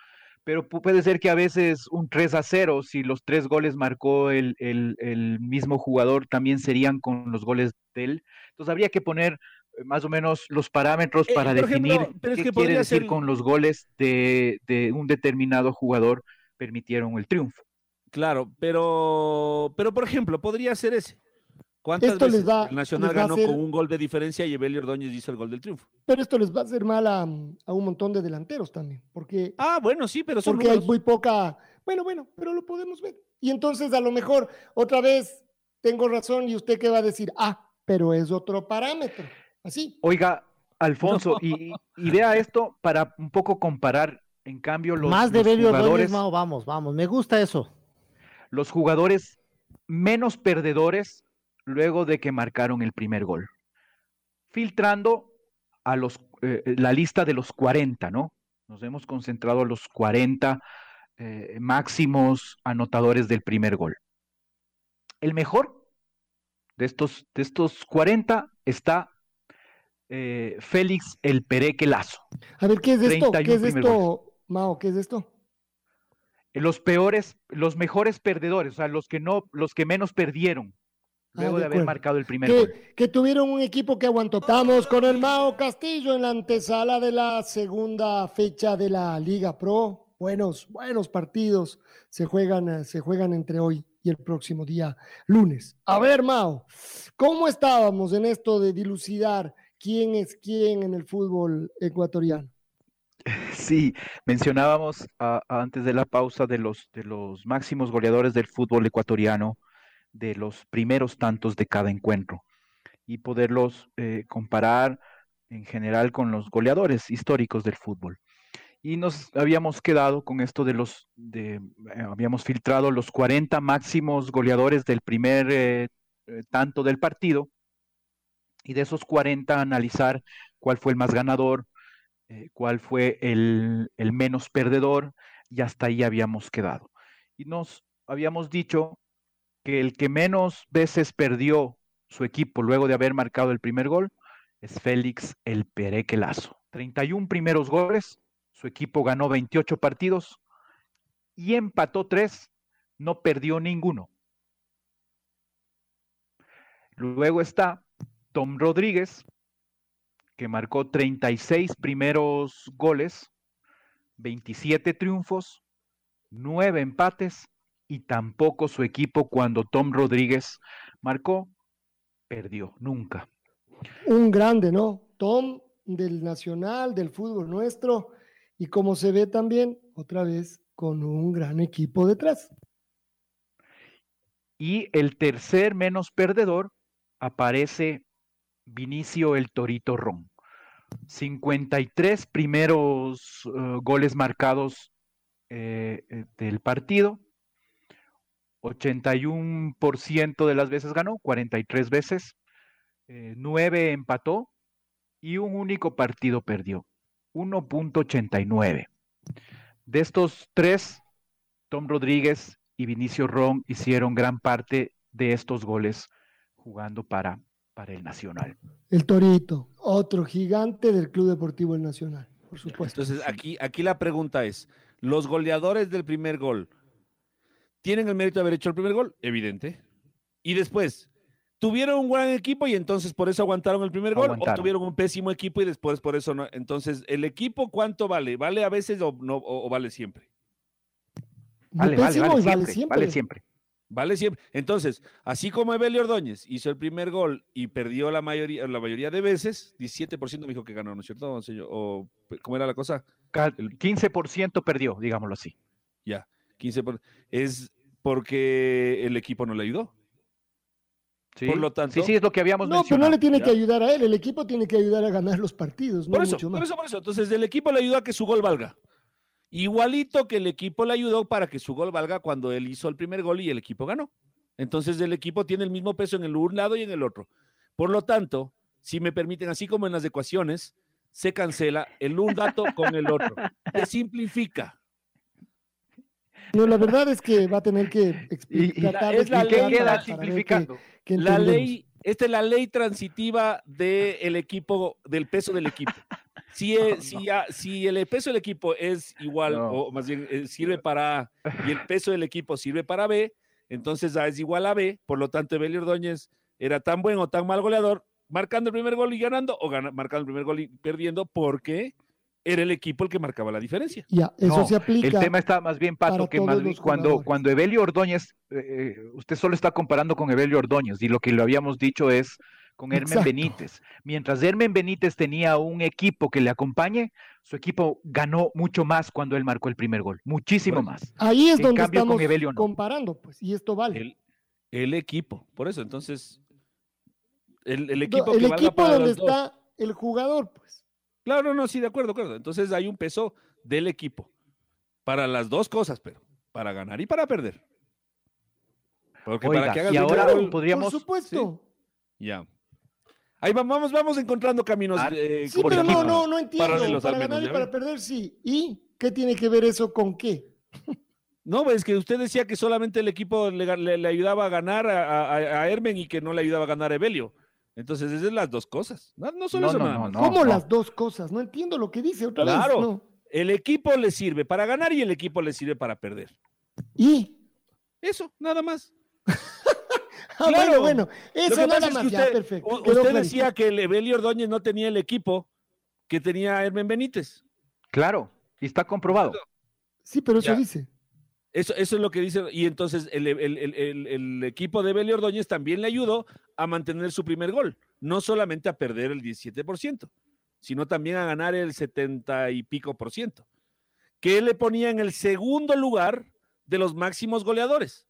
pero pu- puede ser que a veces un 3 a 0, si los tres goles marcó el, el- el mismo jugador, también serían con los goles de él. Entonces habría que poner eh, más o menos los parámetros Eh, para ejemplo, definir es qué que quiere decir ser- con los goles de, de un determinado jugador permitieron el triunfo. Claro, pero, pero por ejemplo, podría ser ese. ¿Cuántas Esto les va- el Nacional les va a ganó hacer- con un gol de diferencia y Evelio Ordóñez hizo el gol del triunfo? Pero esto les va a hacer mal a, a un montón de delanteros también, porque, Ah, bueno, sí, pero son porque hay muy poca. Bueno, bueno, pero lo podemos ver. Y entonces a lo mejor otra vez tengo razón y usted qué va a decir, ah, pero es otro parámetro. Así. Oiga, Alfonso, y, y vea esto para un poco comparar, en cambio, los, Más de los Belio Ordóñez, vamos, vamos. Me gusta eso. los jugadores menos perdedores luego de que marcaron el primer gol. Filtrando a los, eh, la lista de los 40, ¿no? Nos hemos concentrado en los 40 eh, máximos anotadores del primer gol. El mejor de estos, de estos 40 está eh, Félix El Pereque Lazo. A ver, ¿qué es esto? ¿Qué 31 es esto, Mao? ¿Qué es esto? Los peores, los mejores perdedores, o sea, los que no, los que menos perdieron Ah, luego de de haber marcado el primer gol. que, que tuvieron un equipo que aguantó. Estamos con el Mao Castillo en la antesala de la segunda fecha de la Liga Pro. Buenos, buenos partidos se juegan, eh, se juegan entre hoy y el próximo día lunes. A ver, Mao, ¿cómo estábamos en esto de dilucidar quién es quién en el fútbol ecuatoriano? Sí, mencionábamos antes de la pausa de los, de los máximos goleadores del fútbol ecuatoriano, de los primeros tantos de cada encuentro, y poderlos eh, comparar en general con los goleadores históricos del fútbol. Y nos habíamos quedado con esto de los, de, eh, habíamos filtrado los 40 máximos goleadores del primer eh, tanto del partido, y de esos 40 analizar cuál fue el más ganador, cuál fue el, el menos perdedor, y hasta ahí habíamos quedado. Y nos habíamos dicho que el que menos veces perdió su equipo luego de haber marcado el primer gol es Félix El Pereque Lazo. 31 primeros goles, su equipo ganó 28 partidos y empató 3, no perdió ninguno. Luego está Tom Rodríguez, que marcó 36 primeros goles, 27 triunfos, 9 empates y tampoco su equipo cuando Tom Rodríguez marcó, perdió, nunca. Un grande, ¿no? Tom del Nacional, del fútbol nuestro, y como se ve también, otra vez, con un gran equipo detrás. Y el tercer menos perdedor aparece Vinicio el Torito Ron. 53 primeros uh, goles marcados eh, eh, del partido. 81% de las veces ganó, 43 veces. Eh, 9 empató y un único partido perdió. 1.89. De estos tres, Tom Rodríguez y Vinicio Ron hicieron gran parte de estos goles jugando para, para el Nacional. El Torito, otro gigante del Club Deportivo El Nacional, por supuesto. Entonces, aquí, aquí la pregunta es, ¿los goleadores del primer gol tienen el mérito de haber hecho el primer gol? Evidente. Y después, ¿tuvieron un gran equipo y entonces por eso aguantaron el primer gol? ¿O tuvieron un pésimo equipo y después por eso no? Entonces, ¿el equipo cuánto vale? ¿Vale a veces o, no, o, o vale siempre? Vale, vale, siempre, vale siempre. Vale siempre. Entonces, así como Evelio Ordóñez hizo el primer gol y perdió la mayoría, la mayoría de veces, 17% me dijo que ganó, ¿no es cierto, señor? ¿O cómo era la cosa? El- 15% perdió, digámoslo así. Ya, 15%. por- Es porque el equipo no le ayudó. ¿sí? Por lo tanto- sí, sí, es lo que habíamos No, pero no mencionado. le tiene ya. que ayudar a él, el equipo tiene que ayudar a ganar los partidos, no Por eso, mucho por más. eso, por eso. Entonces, el equipo le ayudó a que su gol valga. Igualito que el equipo le ayudó para que su gol valga cuando él hizo el primer gol y el equipo ganó. Entonces, el equipo tiene el mismo peso en el un lado y en el otro. Por lo tanto, si me permiten, así como en las ecuaciones, se cancela el un dato con el otro. Se simplifica. No, la verdad es que va a tener que Y- y explicar. la- es la ¿Y qué ley queda para- simplificando? La ley esta es la ley transitiva del equipo, del peso del equipo. Si, el, si, si, el peso del equipo es igual, o más bien eh, sirve para A y el peso del equipo sirve para B, entonces A es igual a B, por lo tanto Evelio Ordóñez era tan buen o tan mal goleador, marcando el primer gol y ganando, o marcando el primer gol y perdiendo, porque era el equipo el que marcaba la diferencia. Ya, eso se aplica. El tema está más bien, Pato, que más bien cuando, cuando Evelio Ordóñez, eh, eh, usted solo está comparando con Evelio Ordóñez, y lo que lo habíamos dicho es con Hermen Benítez. Mientras Hermen Benítez tenía un equipo que le acompañe, su equipo ganó mucho más cuando él marcó el primer gol, muchísimo más. Ahí es donde estamos comparando, pues, y esto vale. El, equipo, por eso, entonces, el, equipo el equipo donde está el jugador, pues. Claro, no, sí, de acuerdo, de acuerdo. Entonces hay un peso del equipo para las dos cosas, pero para ganar y para perder. Porque para que hagas y ahora podríamos, por supuesto. Ya. Ahí vamos, vamos encontrando caminos. Eh, sí, pero no, no, no entiendo. Para, ganar y para perder, sí. ¿Y qué tiene que ver eso con qué? No, es que usted decía que solamente el equipo le, ayudaba a ganar a, a, Hermen y que no le ayudaba a ganar a Evelio. Entonces, esas son las dos cosas. No, no solo eso nada ¿Cómo las dos cosas? No entiendo lo que dice otra vez. Claro. El equipo le sirve para ganar y el equipo le sirve para perder. ¿Y? Eso, nada más. Ah, bueno, bueno, eso nada más, usted, perfecto. Usted decía que el Evelio Ordóñez no tenía el equipo que tenía Hermen Benítez. Claro, y está comprobado. Sí, pero eso dice. Eso, eso es lo que dice, y entonces el, el, equipo de Evelio Ordóñez también le ayudó a mantener su primer gol, no solamente a perder el 17%, sino también a ganar el 70 y pico por ciento, que le ponía en el segundo lugar de los máximos goleadores.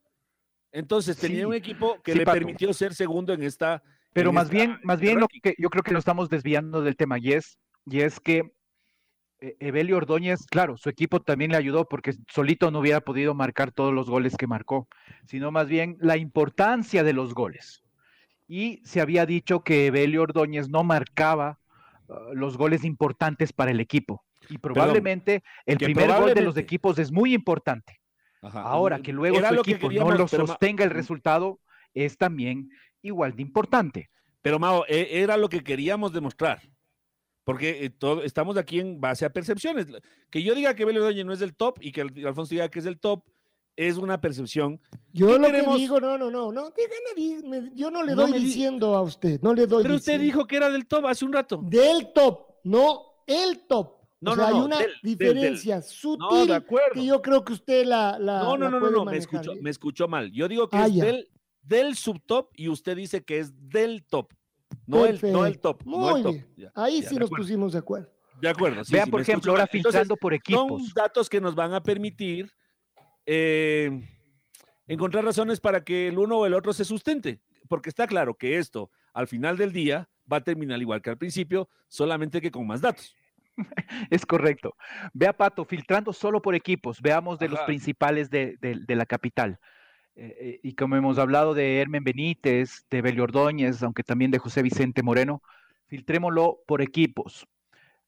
Entonces tenía un equipo que le permitió ser segundo en esta. Pero más bien, más bien lo que yo creo que lo estamos desviando del tema y es, y es que Evelio Ordóñez, claro, su equipo también le ayudó porque solito no hubiera podido marcar todos los goles que marcó, sino más bien la importancia de los goles. Y se había dicho que Evelio Ordóñez no marcaba uh, los goles importantes para el equipo. Y probablemente el primer gol de los equipos es muy importante. Ahora que luego su equipo no lo sostenga el resultado es también igual de importante. Pero Mao, e, era lo que queríamos demostrar. Porque eh, estamos aquí en base a percepciones. Que yo diga que Belio Doña no es del top y que Alfonso diga que es del top es una percepción. Yo lo que digo, no, no, no, no, yo no le doy diciendo a usted, no le doy. Pero usted dijo que era del top hace un rato. Del top, no el top. No, o sea, no, hay una diferencia sutil que yo creo que usted la. la no, no, no, no, me escuchó, me escuchó mal. Yo digo que ah, es del, del subtop y usted dice que es del top. No, el, no el top. Muy bien. Ahí sí nos pusimos de acuerdo. De acuerdo. Sí, Vean, por ejemplo, ahora filtrando por equipos. Son datos que nos van a permitir eh, encontrar razones para que el uno o el otro se sustente. Porque está claro que esto, al final del día, va a terminar igual que al principio, solamente que con más datos. es correcto. Vea, Pato, filtrando solo por equipos, veamos de los principales de, la capital. Eh, eh, y como hemos hablado de Hermen Benítez, de Belio Ordóñez, aunque también de José Vicente Moreno, filtrémoslo por equipos.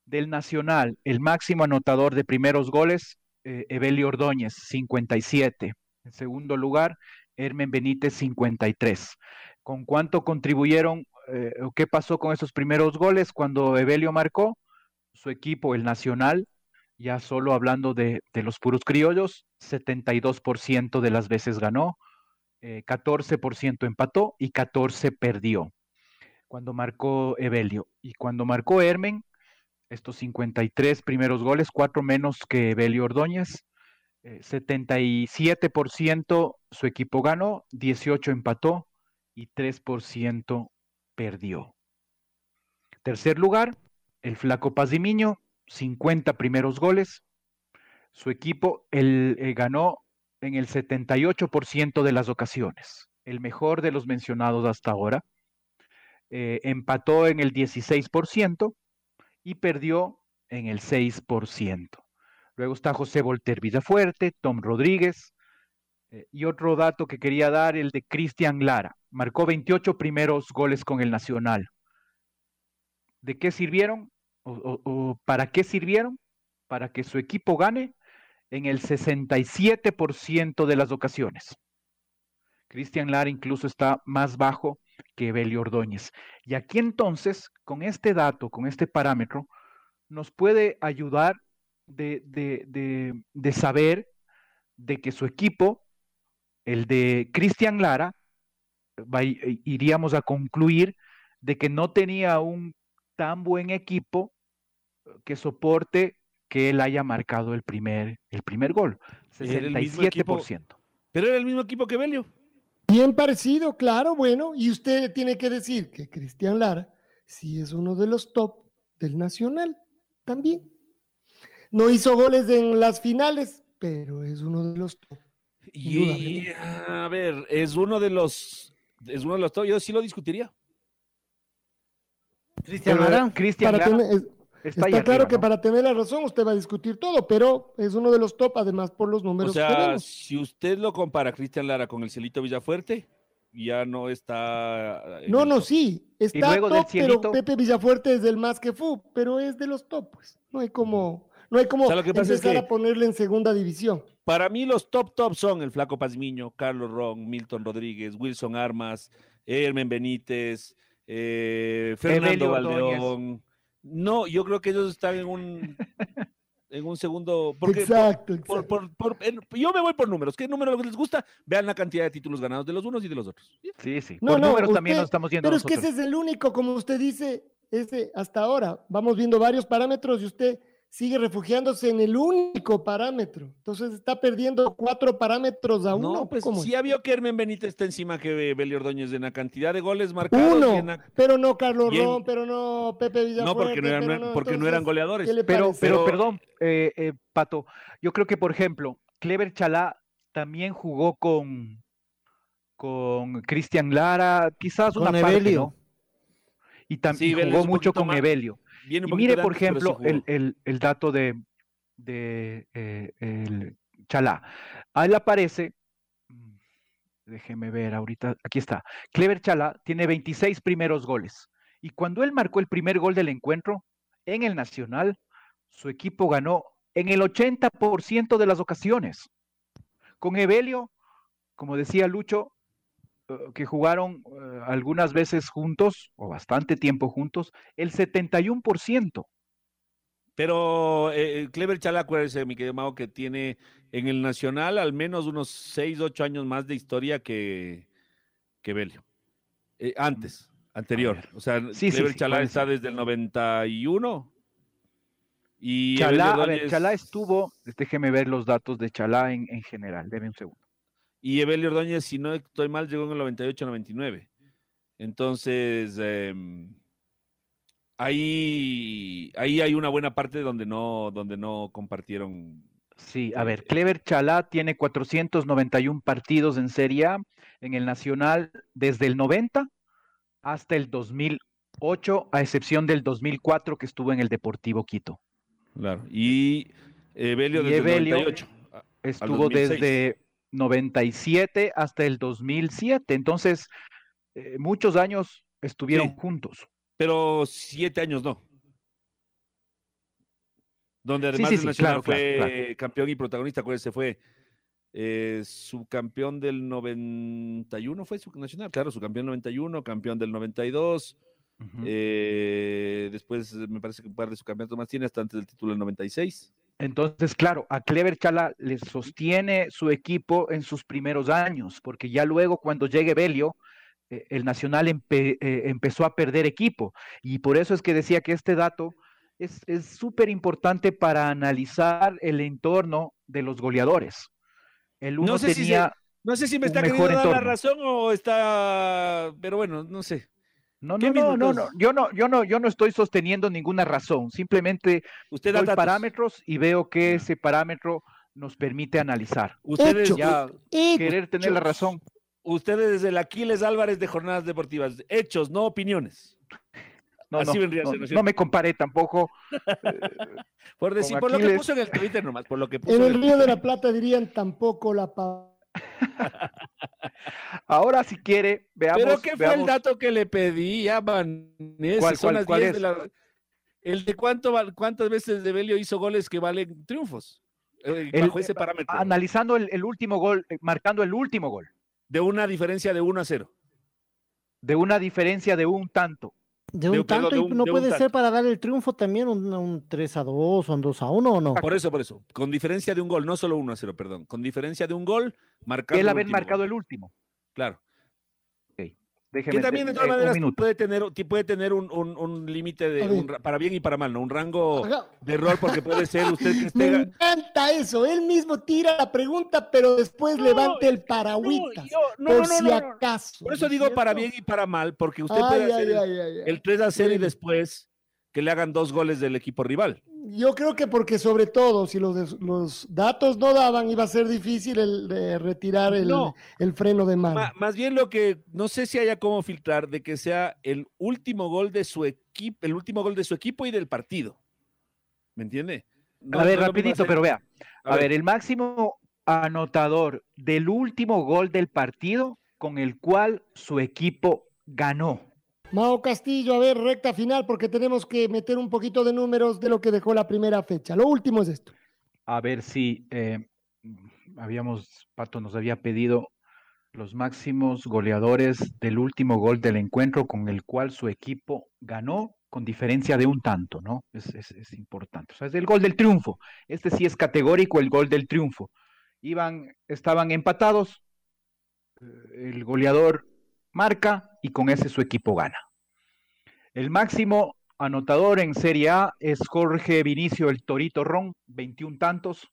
Del Nacional, el máximo anotador de primeros goles, eh, Evelio Ordóñez, 57. En segundo lugar, Hermen Benítez, 53. ¿Con cuánto contribuyeron o qué pasó con esos primeros goles cuando Evelio marcó? su equipo, el Nacional, ya solo hablando de, los puros criollos, 72% de las veces ganó, 14% eh, empató y 14% perdió. Cuando marcó Evelio y cuando marcó Hermen, estos 53 primeros goles, cuatro menos que Evelio Ordóñez, 77% eh, su equipo ganó, 18 empató y 3% perdió. Tercer lugar, el flaco Pazimiño, 50 primeros goles. Su equipo él, eh, ganó en el 78% de las ocasiones, el mejor de los mencionados hasta ahora. Eh, empató en el 16% y perdió en el 6%. Luego está José Volter Villafuerte, Tom Rodríguez. Eh, y otro dato que quería dar, el de Cristian Lara. Marcó 28 primeros goles con el Nacional. ¿De qué sirvieron? O, para qué sirvieron? Para que su equipo gane en el 67% de las ocasiones. Cristian Lara incluso está más bajo que Belio Ordóñez. Y aquí entonces, con este dato, con este parámetro, nos puede ayudar de, de, de, de saber de que su equipo, el de Cristian Lara, iríamos a concluir de que no tenía un tan buen equipo que soporte que él haya marcado el primer, el primer gol. 67%. pero era el mismo equipo que Belio. Bien parecido, claro, bueno, y usted tiene que decir que Cristian Lara sí es uno de los top del Nacional también. No hizo goles en las finales, pero es uno de los top. Y a ver, es uno de los es uno de los top, yo sí lo discutiría. Cristian Lara, Cristian Lara. Está, claro que para tener la razón usted va a discutir todo, pero es uno de los top, además por los números. O sea, si usted lo compara, Cristian Lara, con el Celito Villafuerte, ya no está. No, no, sí, está top, pero Pepe Villafuerte es del más que fu, pero es de los top, pues. No hay como, no hay como o sea, empezar a ponerle en segunda división. Para mí los top top son el Flaco Pazmiño, Carlos Ron, Milton Rodríguez, Wilson Armas, Hermen Benítez, eh, Fernando Valdeón. No, yo creo que ellos están en un en un segundo. Porque exacto, yo me voy por números. ¿Qué número les gusta? Vean la cantidad de títulos ganados de los unos y de los otros. Sí, sí. por números también nos estamos viendo. Pero es que ese es el único, como usted dice, ese hasta ahora. Vamos viendo varios parámetros y usted sigue refugiándose en el único parámetro. Entonces está perdiendo cuatro parámetros a uno. No, pues sí había que Hermen Benítez está encima que Belio Ordóñez en la cantidad de goles marcados. Uno, pero no Carlos Ron, pero no Pepe Villafuerte. No, porque no eran, porque no eran goleadores. Pero, pero, perdón, eh, eh, Pato, yo creo que, por ejemplo, Clever Chalá también jugó con con Cristian Lara, quizás una parte, ¿no? Y también jugó mucho con Evelio mire, por ejemplo, el, dato de, eh, el Chalá. Ahí aparece, mm, déjeme ver ahorita, aquí está. Clever Chalá tiene 26 primeros goles. Y cuando él marcó el primer gol del encuentro en el Nacional, su equipo ganó en el 80% de las ocasiones. Con Evelio, como decía Lucho, eh, que jugaron eh, algunas veces juntos o bastante tiempo juntos, el 71%. Pero eh, Clever Chala, acuérdese, mi querido Mago, que tiene en el Nacional al menos unos 6, 8 años más de historia que, que Belio. antes, anterior. O sea, Clever Chalá está desde el 91. Y Chalá, a ver, Chalá estuvo, déjeme ver los datos de Chalá en, en general, deme un segundo. Y Evelio Ordóñez, si no estoy mal, llegó en el 98-99. Entonces, em, ahí, ahí hay una buena parte donde no, donde no compartieron. Sí, a ver, Clever Chalá tiene 491 partidos en Serie A, en el Nacional desde el 90 hasta el 2008, a excepción del 2004 que estuvo en el Deportivo Quito. Claro, y Evelio desde el 98. Estuvo desde 97 hasta el 2007. Entonces, eh, muchos años estuvieron juntos. Pero siete años no. Donde además el Nacional fue campeón y protagonista, se fue eh, subcampeón del 91, fue su nacional, claro, subcampeón del 91, campeón del 92. Eh, después me parece que un par de subcampeonatos más tiene hasta antes del título del 96. Entonces, claro, a Clever Chala le sostiene su equipo en sus primeros años, porque ya luego cuando llegue Belio, eh, el Nacional eh, empezó a perder equipo. Y por eso es que decía que este dato es súper importante para analizar el entorno de los goleadores. El uno no sé tenía si no sé si me está queriendo dar la razón o está, pero bueno, no sé. No, no, no, no, no, yo no, yo no, yo no estoy sosteniendo ninguna razón. Simplemente usted doy parámetros y veo que ese parámetro nos permite analizar. Ustedes ya querer tener la razón. Ustedes desde el Aquiles Álvarez de Jornadas Deportivas, hechos, no opiniones. No, Así no, no, no, me comparé tampoco. por decir, por lo que puso en el Twitter nomás, por lo que puso en el Río de la Plata dirían tampoco la Ahora, si quiere, veamos. ¿Pero qué fue el dato que le pedí a Vanessa? ¿Cuál, es? El de cuánto, cuántas veces de Belio hizo goles que valen triunfos. Eh, ese parámetro. Analizando el, último gol, eh, marcando el último gol. De una diferencia de 1 a 0. de una diferencia de un tanto. De un De- tanto, de y un- no de un puede ser para dar el triunfo también un, un 3 a 2 o un 2 a 1 o no. Por eso, por eso. Con diferencia de un gol, no solo 1 a 0, perdón. Con diferencia de un gol, marcado. Él haber marcado el último. Claro. Déjeme Que también, de eh, todas un maneras, puede tener, ti- puede tener un, un- un límite de. Un ra- para bien y para mal, ¿no? Un rango Ajá. de error, porque puede ser usted que Me esté. encanta eso. Él mismo tira la pregunta, pero después No, levanta el No, paragüitas. yo- no, por no, no, si no, no. acaso. Por eso ¿no es digo para bien y para mal, porque usted Ay, puede ay, hacer el- ay, ay, ay. el 3 a 0 y Bueno. después que le hagan dos goles del equipo rival. Yo creo que porque sobre todo si los, los datos no daban iba a ser difícil el de retirar el, No. el freno de mano. Ma- más bien lo que no sé si haya cómo filtrar de que sea el último gol de su equipo, el último gol de su equipo y del partido. ¿Me entiende? No- a ver, no rapidito, pero vea. A A, ver. ver, el máximo anotador del último gol del partido con el cual su equipo ganó. Mao Castillo, a ver, recta final, porque tenemos que meter un poquito de números de lo que dejó la primera fecha. Lo último es esto. A ver si eh, habíamos, Pato nos había pedido los máximos goleadores del último gol del encuentro con el cual su equipo ganó con diferencia de un tanto, ¿no? Es, es- importante. O sea, es el gol del triunfo. Este sí es categórico, el gol del triunfo. Iban, estaban empatados, eh, el goleador marca y con ese su equipo gana. El máximo anotador en Serie A es Jorge Vinicio el Torito Ron, 21 tantos.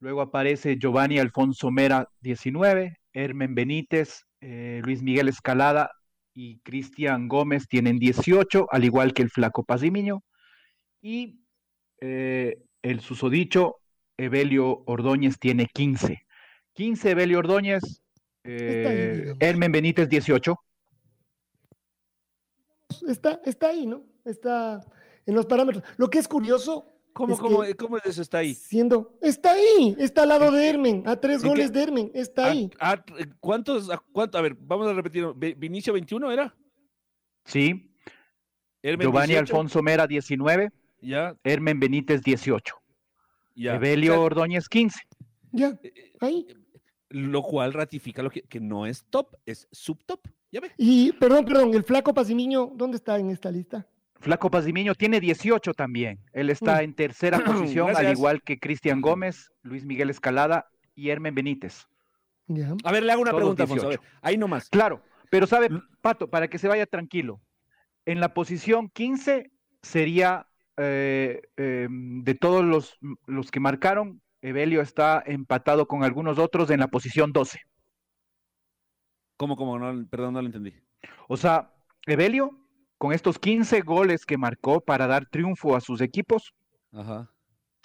Luego aparece Giovanni Alfonso Mera, 19. Hermen Benítez, eh, Luis Miguel Escalada y Cristian Gómez tienen 18, al igual que el Flaco Pazimiño. Y eh, el susodicho Evelio Ordóñez tiene 15. 15 Evelio Ordóñez, eh. Hermen Benítez 18. Está, está ahí, ¿no? Está en los parámetros. Lo que es curioso, ¿Cómo, Es cómo, que- cómo es eso está ahí? siendo, está ahí, está al lado de Hermen, a tres goles de Hermen, está Ah, ahí. ah, ¿Cuántos? a cuánto? A ver, vamos a repetir. ¿Vinicio 21 era? Sí, Hermen Giovanni 18, Alfonso Mera 19, Ya, Hermen Benítez 18, ya. Evelio sea, Ordóñez 15. Ya, ahí. lo cual ratifica lo que, que no es top, es subtop. Ya ve. Y, perdón, perdón, el flaco Pasimiño, ¿dónde está en esta lista? Flaco Pazimiño tiene 18 también. Él está Mm. en tercera posición, al igual que Cristian Gómez, Luis Miguel Escalada y Hermen Benítez. Ya. A ver, le hago una Todos pregunta, Alfonso. a ver, 18. ahí nomás. Claro, pero sabe. Pato, para que se vaya tranquilo, en la posición 15 sería eh, eh, de todos los, los que marcaron, Evelio está empatado con algunos otros en la posición 12. ¿Cómo, cómo? No, perdón, no lo entendí. O sea, Evelio, con estos 15 goles que marcó para dar triunfo a sus equipos, Ajá.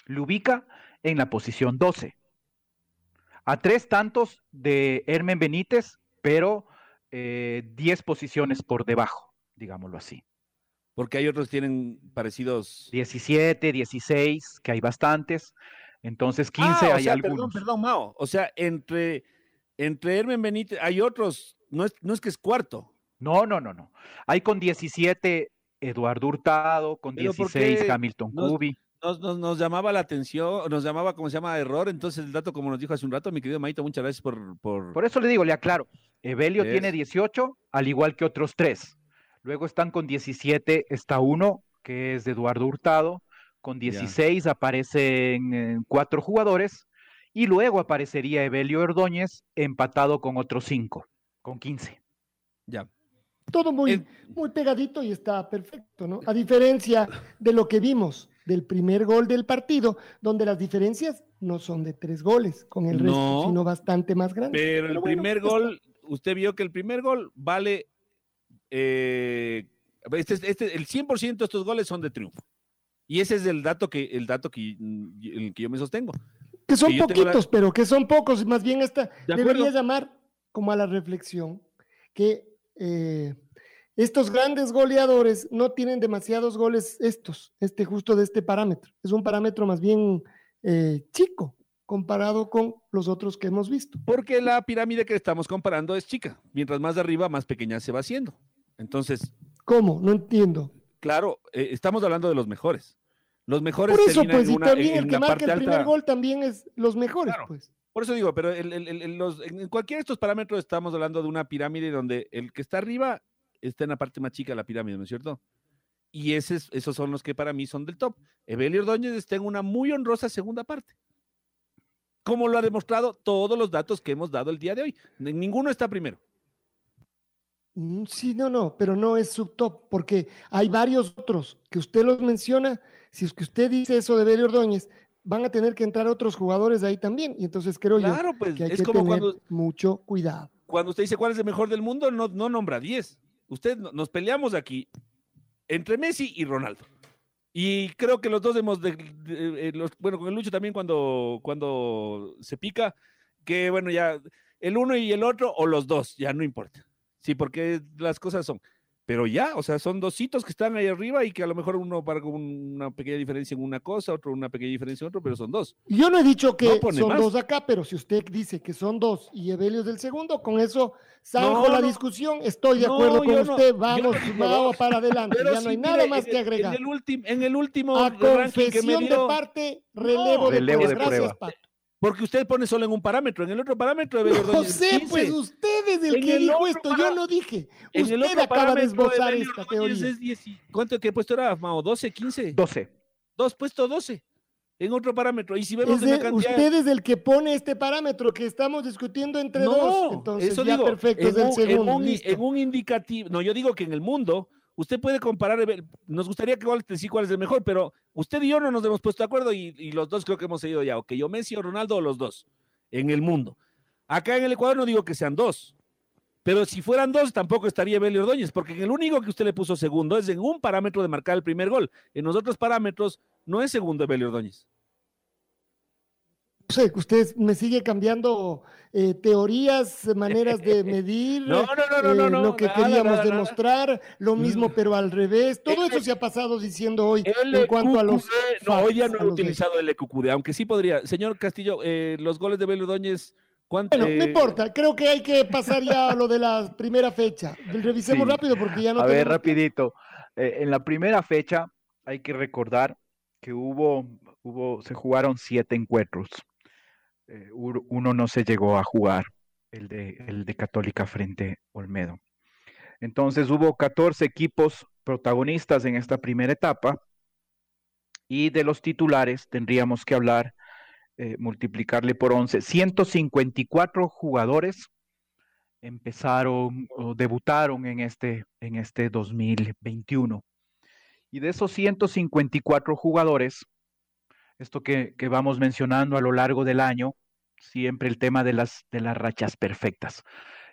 lo ubica en la posición 12. A tres tantos de Hermen Benítez, pero eh, 10 posiciones por debajo, digámoslo así. Porque hay otros que tienen parecidos. 17, 16, que hay bastantes. Entonces 15 Ah, o hay sea, algunos. Perdón, perdón, Mao. O sea, entre, entre Hermen Benítez, hay otros. No es, no es que es cuarto. No, no, no, no. Hay con 17 Eduardo Hurtado, con Pero ¿por 16 qué Hamilton nos- Cubi. Nos, nos, nos llamaba la atención, nos llamaba, ¿cómo se llama? Error. Entonces, el dato, como nos dijo hace un rato, mi querido Maito, muchas gracias por. por... Por eso le digo, le aclaro. Evelio tiene Es. 18, al igual que otros tres. Luego están con 17, está uno, que es de Eduardo Hurtado. Con 16 aparecen eh, cuatro jugadores. Y luego aparecería Evelio Ordóñez empatado con otros cinco, con 15. Ya. Todo muy, Eh, muy pegadito y está perfecto, ¿no? A diferencia de lo que vimos del primer gol del partido, donde las diferencias no son de tres goles con el resto, No. sino bastante más grandes. Pero el bueno, primer está. gol, usted vio que el primer gol vale. eh, este, es- este- el 100% de estos goles son de triunfo. Y ese es el dato que, el dato que, el que yo me sostengo. Que son que la- poquitos, pero que son pocos. Más bien esta De debería llamar como a la reflexión que eh, estos grandes goleadores no tienen demasiados goles estos, este justo de este parámetro. Es un parámetro más bien eh, chico comparado con los otros que hemos visto. Porque la pirámide que estamos comparando es chica. Mientras más de arriba, más pequeña se va haciendo. Entonces, ¿Cómo? No entiendo. claro, eh, estamos hablando de los mejores. Los mejores Por eso, pues, en y una- también en el que marca el primer alta. gol también es los mejores, Claro. pues. Por eso digo, pero el- el- el- los- en cualquiera de estos parámetros estamos hablando de una pirámide donde el que está arriba está en la parte más chica de la pirámide, ¿no es cierto? Y ese es- esos son los que para mí son del top. Evelio Ordóñez está en una muy honrosa segunda parte. Como lo ha demostrado todos los datos que hemos dado el día de hoy. Ninguno está primero. Mm, Sí, no, no, pero no es subtop, porque hay varios otros que usted los menciona. Si es que usted dice eso de Belio Ordóñez, van a tener que entrar otros jugadores ahí también. Y entonces creo Claro, yo pues que hay es que como tener cuando, mucho cuidado. cuando usted dice cuál es el mejor del mundo, no, no nombra 10. Usted no- nos peleamos aquí entre Messi y Ronaldo. Y creo que los dos hemos, de- de- eh, los- bueno, con el Lucho también cuando, cuando se pica, que bueno, ya el uno y el otro, o los dos, ya no importa. Sí, porque las cosas son. Pero ya, o sea, son dos hitos que están ahí arriba y que a lo mejor uno para una pequeña diferencia en una cosa, otro una pequeña diferencia en otro, pero son dos. Y Yo no he dicho que No son más. dos acá, pero si usted dice que son dos y Evelio es del segundo, con eso zanjo No, la no. discusión. Estoy de No, acuerdo con usted. yo Vamos, dos. para adelante. Pero ya no hay nada más en que agregar. En el, último en el último A ranking que me confesión de parte, relevo de Relevo de prueba. Gracias, prueba. Pato. Porque usted pone solo en un parámetro, en el otro parámetro de No Ordóñez es sé, 15. pues usted es el En que el dijo esto, para- yo no dije. En el Usted otro acaba de esbozar Evelio esta teoría. es 10 y- ¿Cuánto que puesto era, Mao? ¿12, 15? 12. Dos puesto 12 en otro parámetro. Y si vemos Es en la de- cantidad... usted es el que pone este parámetro que estamos discutiendo entre no, dos. Entonces, eso ya digo, perfecto, en es del un, en segundo. un- en un indicativo, no, yo digo que en el mundo usted puede comparar, Evel- nos gustaría que igual decir cuál es el mejor, pero usted y yo no nos hemos puesto de acuerdo y, los dos creo que hemos seguido ya, o que yo Messi o Ronaldo o los dos, en el mundo. Acá en el Ecuador no digo que sean dos, pero si fueran dos tampoco estaría Evelio Ordóñez, porque el único que usted le puso segundo es en un parámetro de marcar el primer gol. En los otros parámetros no es segundo Evelio Ordóñez. Sé, usted me sigue cambiando eh, teorías, maneras de medir, No, no, no, no, no, eh, lo que nada, queríamos nada, nada. demostrar, lo mismo pero al revés. Todo eso se ha pasado diciendo hoy en cuanto a los... No, hoy ya no he utilizado el EQQD, aunque sí podría. Señor Castillo, eh, los goles de Ordóñez, ¿cuánto? Bueno, no eh, importa, creo que hay que pasar ya a lo de la primera fecha. Revisemos Sí. rápido porque ya no a ver, rapidito. Eh, en la primera fecha hay que recordar que hubo, hubo, se jugaron siete encuentros. Eh, uno no se llegó a jugar, el de, el de Católica frente Olmedo. Entonces hubo 14 equipos protagonistas en esta primera etapa y de los titulares tendríamos que hablar, eh, multiplicarle por 11, 154 jugadores empezaron o debutaron en este, en este 2021. Y de esos 154 jugadores, esto que vamos mencionando a lo largo del año, siempre el tema de las, de las rachas perfectas.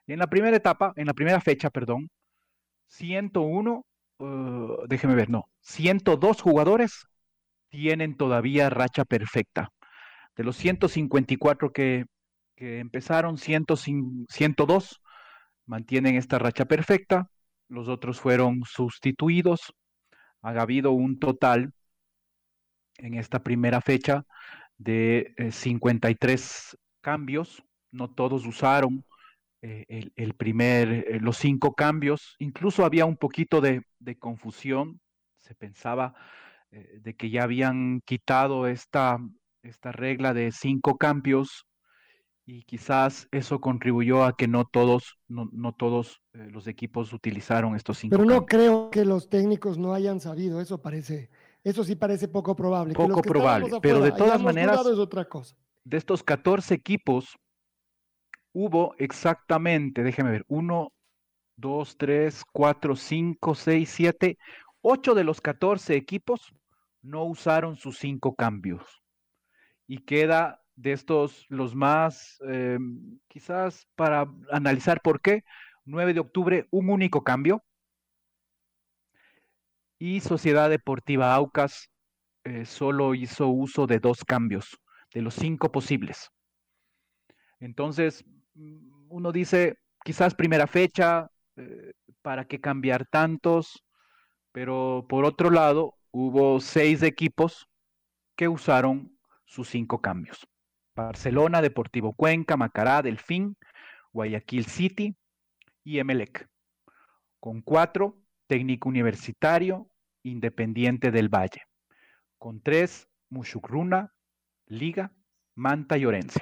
En la primera etapa, en la primera fecha, perdón, 101, uh, déjeme ver, no, 102 jugadores tienen todavía racha perfecta. De los 154 que, que empezaron, 100, 102 mantienen esta racha perfecta, los otros fueron sustituidos. Ha habido un total en esta primera fecha de eh, 53 cambios, no todos usaron eh, el, el, primer, eh, los cinco cambios, incluso había un poquito de, de confusión, se pensaba eh, de que ya habían quitado esta, esta regla de cinco cambios y quizás eso contribuyó a que no todos, no, no todos los equipos utilizaron estos cinco Pero no cambios. creo que los técnicos no hayan sabido, eso parece, eso sí parece poco probable. Que Poco los que probable, pero de todas maneras- es otra cosa. De estos 14 equipos, hubo exactamente, déjeme ver, uno, dos, tres, cuatro, cinco, seis, siete, ocho de los 14 equipos no usaron sus cinco cambios. Y queda de estos los más, eh, quizás para analizar por qué, 9 de octubre, un único cambio. Y Sociedad Deportiva Aucas eh, solo hizo uso de dos cambios, de los cinco posibles. Entonces, mm, uno dice, quizás primera fecha, eh, ¿para qué cambiar tantos? Pero por otro lado, hubo seis equipos que usaron sus cinco cambios. Barcelona, Deportivo Cuenca, Macará, Delfín, Guayaquil City y Emelec. Con cuatro, Técnico Universitario, Independiente del Valle. Con tres, Mushukruna, Liga, Manta y Orense.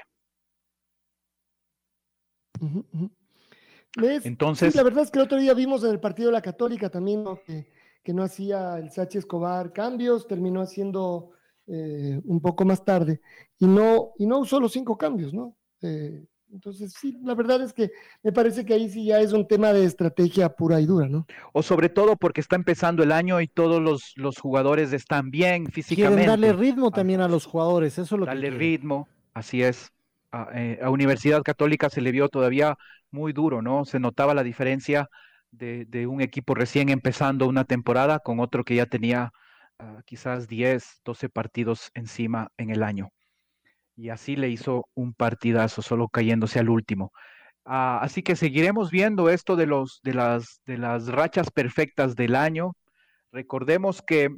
Entonces- Sí, la verdad es que el otro día vimos en el partido de la Católica también ¿no? que, que no hacía el Sachi Escobar cambios, terminó haciendo eh, un poco más tarde y no, y no usó los cinco cambios, ¿no? Eh, entonces, sí, la verdad es que me parece que ahí sí ya es un tema de estrategia pura y dura, ¿no? O sobre todo porque está empezando el año y todos los, los jugadores están bien físicamente. Quieren darle ritmo también a los jugadores, eso es lo que darle ritmo, así es. A, eh, a Universidad Católica se le vio todavía muy duro, ¿no? Se notaba la diferencia de, de un equipo recién empezando una temporada con otro que ya tenía ah, quizás 10, 12 partidos encima en el año. Y así le hizo un partidazo, solo cayéndose al último. Ah, así que seguiremos viendo esto de, los, de, las, de las rachas perfectas del año. Recordemos que,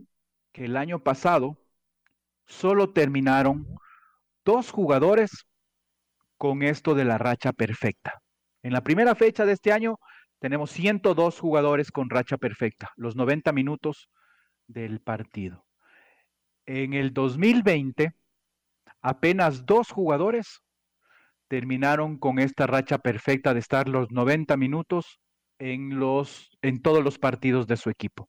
que el año pasado solo terminaron dos jugadores con esto de la racha perfecta. En la primera fecha de este año tenemos 102 jugadores con racha perfecta, los 90 minutos del partido. En el 2020, apenas dos jugadores terminaron con esta racha perfecta de estar los 90 minutos en, los, en todos los partidos de su equipo.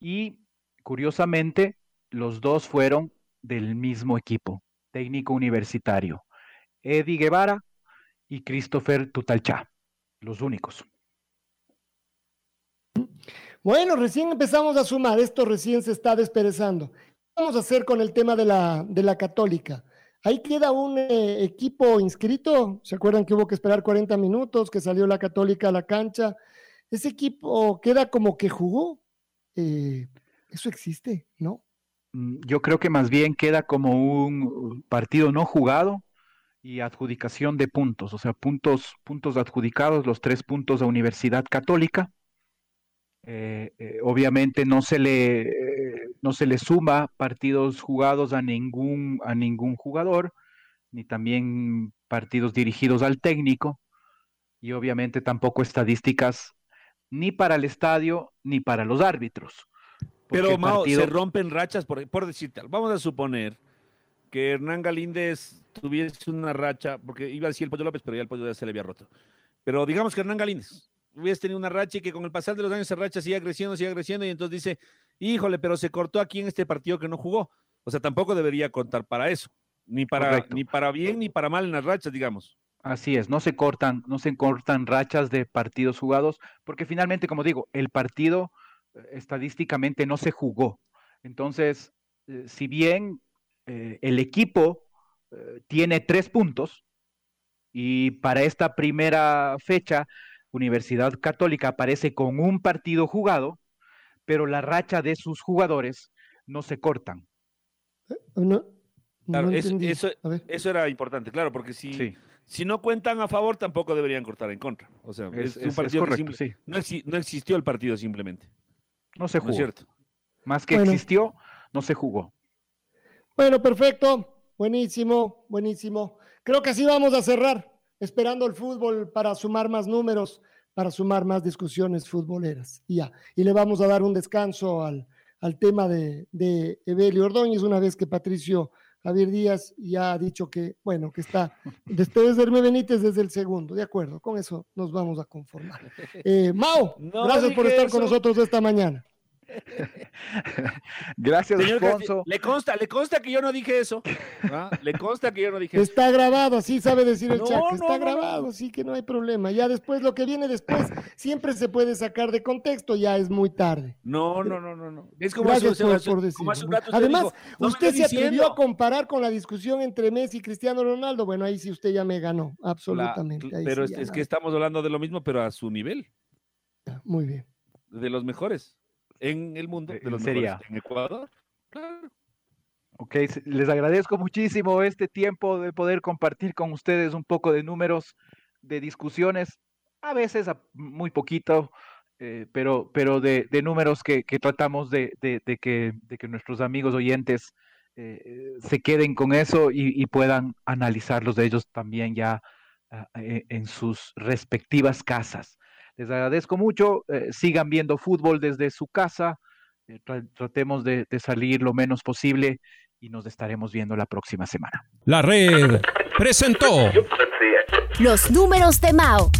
Y curiosamente, los dos fueron del mismo equipo, técnico universitario, Eddie Guevara y Christopher Tutalchá, los únicos. Bueno, recién empezamos a sumar, esto recién se está desperezando. ¿Qué vamos a hacer con el tema de la, de la católica? Ahí queda un eh, equipo inscrito, ¿se acuerdan que hubo que esperar 40 minutos, que salió la católica a la cancha? Ese equipo queda como que jugó. Eh, eso existe, ¿no? Mm, Yo creo que más bien queda como un partido no jugado y adjudicación de puntos, o sea, puntos, puntos adjudicados, los tres puntos a Universidad Católica. Eh, eh, obviamente no se le eh, no se le suma partidos jugados a ningún a ningún jugador, ni también partidos dirigidos al técnico, y obviamente tampoco estadísticas ni para el estadio ni para los árbitros. Pero Mao, partido- se rompen rachas, por, por decirte, vamos a suponer que Hernán Galíndez tuviese una racha, porque iba a decir el Pollo López, pero ya el Pollo ya se le había roto. Pero digamos que Hernán Galíndez hubiese tenido una racha y que con el pasar de los años esa racha siga creciendo, siga creciendo, y entonces dice, híjole, pero se cortó aquí en este partido que no jugó. O sea, tampoco debería contar para eso, ni para, Correcto. ni para bien ni para mal en las rachas, digamos. Así es, no se cortan, no se cortan rachas de partidos jugados, porque finalmente, como digo, el partido eh, estadísticamente no se jugó. Entonces, eh, si bien eh, el equipo eh, tiene tres puntos y para esta primera fecha Universidad Católica aparece con un partido jugado, pero la racha de sus jugadores no se cortan. No, Claro, no eso, era importante, claro, porque si, Sí, si no cuentan a favor, tampoco deberían cortar en contra. O sea, es, es, un es partido que correcto, simple- sí. no, exi- no existió el partido simplemente. No se ¿No es jugó. cierto? Más que Bueno. existió, no se jugó. Bueno, perfecto. Buenísimo, buenísimo. Creo que así vamos a cerrar, esperando el fútbol para sumar más números, para sumar más discusiones futboleras. Y ya. Y le vamos a dar un descanso al, al tema de, de Evelio Ordóñez, una vez que Patricio Javier Díaz ya ha dicho que, bueno, que está después de Herme Benítez desde el segundo. De acuerdo, con eso nos vamos a conformar. Eh, Mao, No gracias por estar eso. con nosotros esta mañana. Gracias, Señor Alfonso. le consta, le consta que yo no dije eso. ¿ah? Le consta que yo no dije eso. Está grabado, así sabe decir el No, no, está no, no. grabado, así que no hay problema. Ya después, lo que viene después, siempre se puede sacar de contexto, ya es muy tarde. No, no, no, no, no. Es como, Gracias hace- por, hace- por como hace un rato Además, dijo, "No me usted se atrevió diciendo". a comparar con la discusión entre Messi y Cristiano Ronaldo. Bueno, ahí sí usted ya me ganó, absolutamente. pero sí es, que estamos hablando de lo mismo, pero a su nivel, Muy bien. de los mejores en el mundo, de En los Serie mejores A. en Ecuador. Claro. Ok, les agradezco muchísimo este tiempo de poder compartir con ustedes un poco de números, de discusiones, a veces a- muy poquito, eh, pero, pero de, de números que, que tratamos de, de- de que, de que nuestros amigos oyentes eh, eh, se queden con eso y, y puedan analizarlos de ellos también ya ah, eh, en sus respectivas casas. Les agradezco mucho, eh, sigan viendo fútbol desde su casa, eh, tra- tratemos de, de salir lo menos posible y nos estaremos viendo la próxima semana. La red presentó Los números de Mao.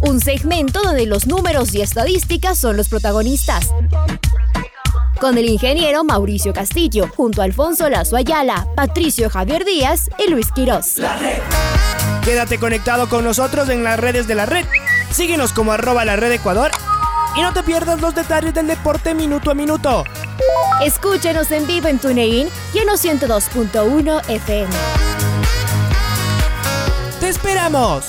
un segmento donde los números y estadísticas son los protagonistas. Con el ingeniero Mauricio Castillo, junto a Alfonso Lazo Ayala, Patricio Javier Díaz y Luis Quirós. Quédate conectado con nosotros en las redes de la red. Síguenos como arroba la red Ecuador y no te pierdas los detalles del deporte minuto a minuto. Escúchenos en vivo en TuneIn y en los 102.1 FM. ¡Te esperamos!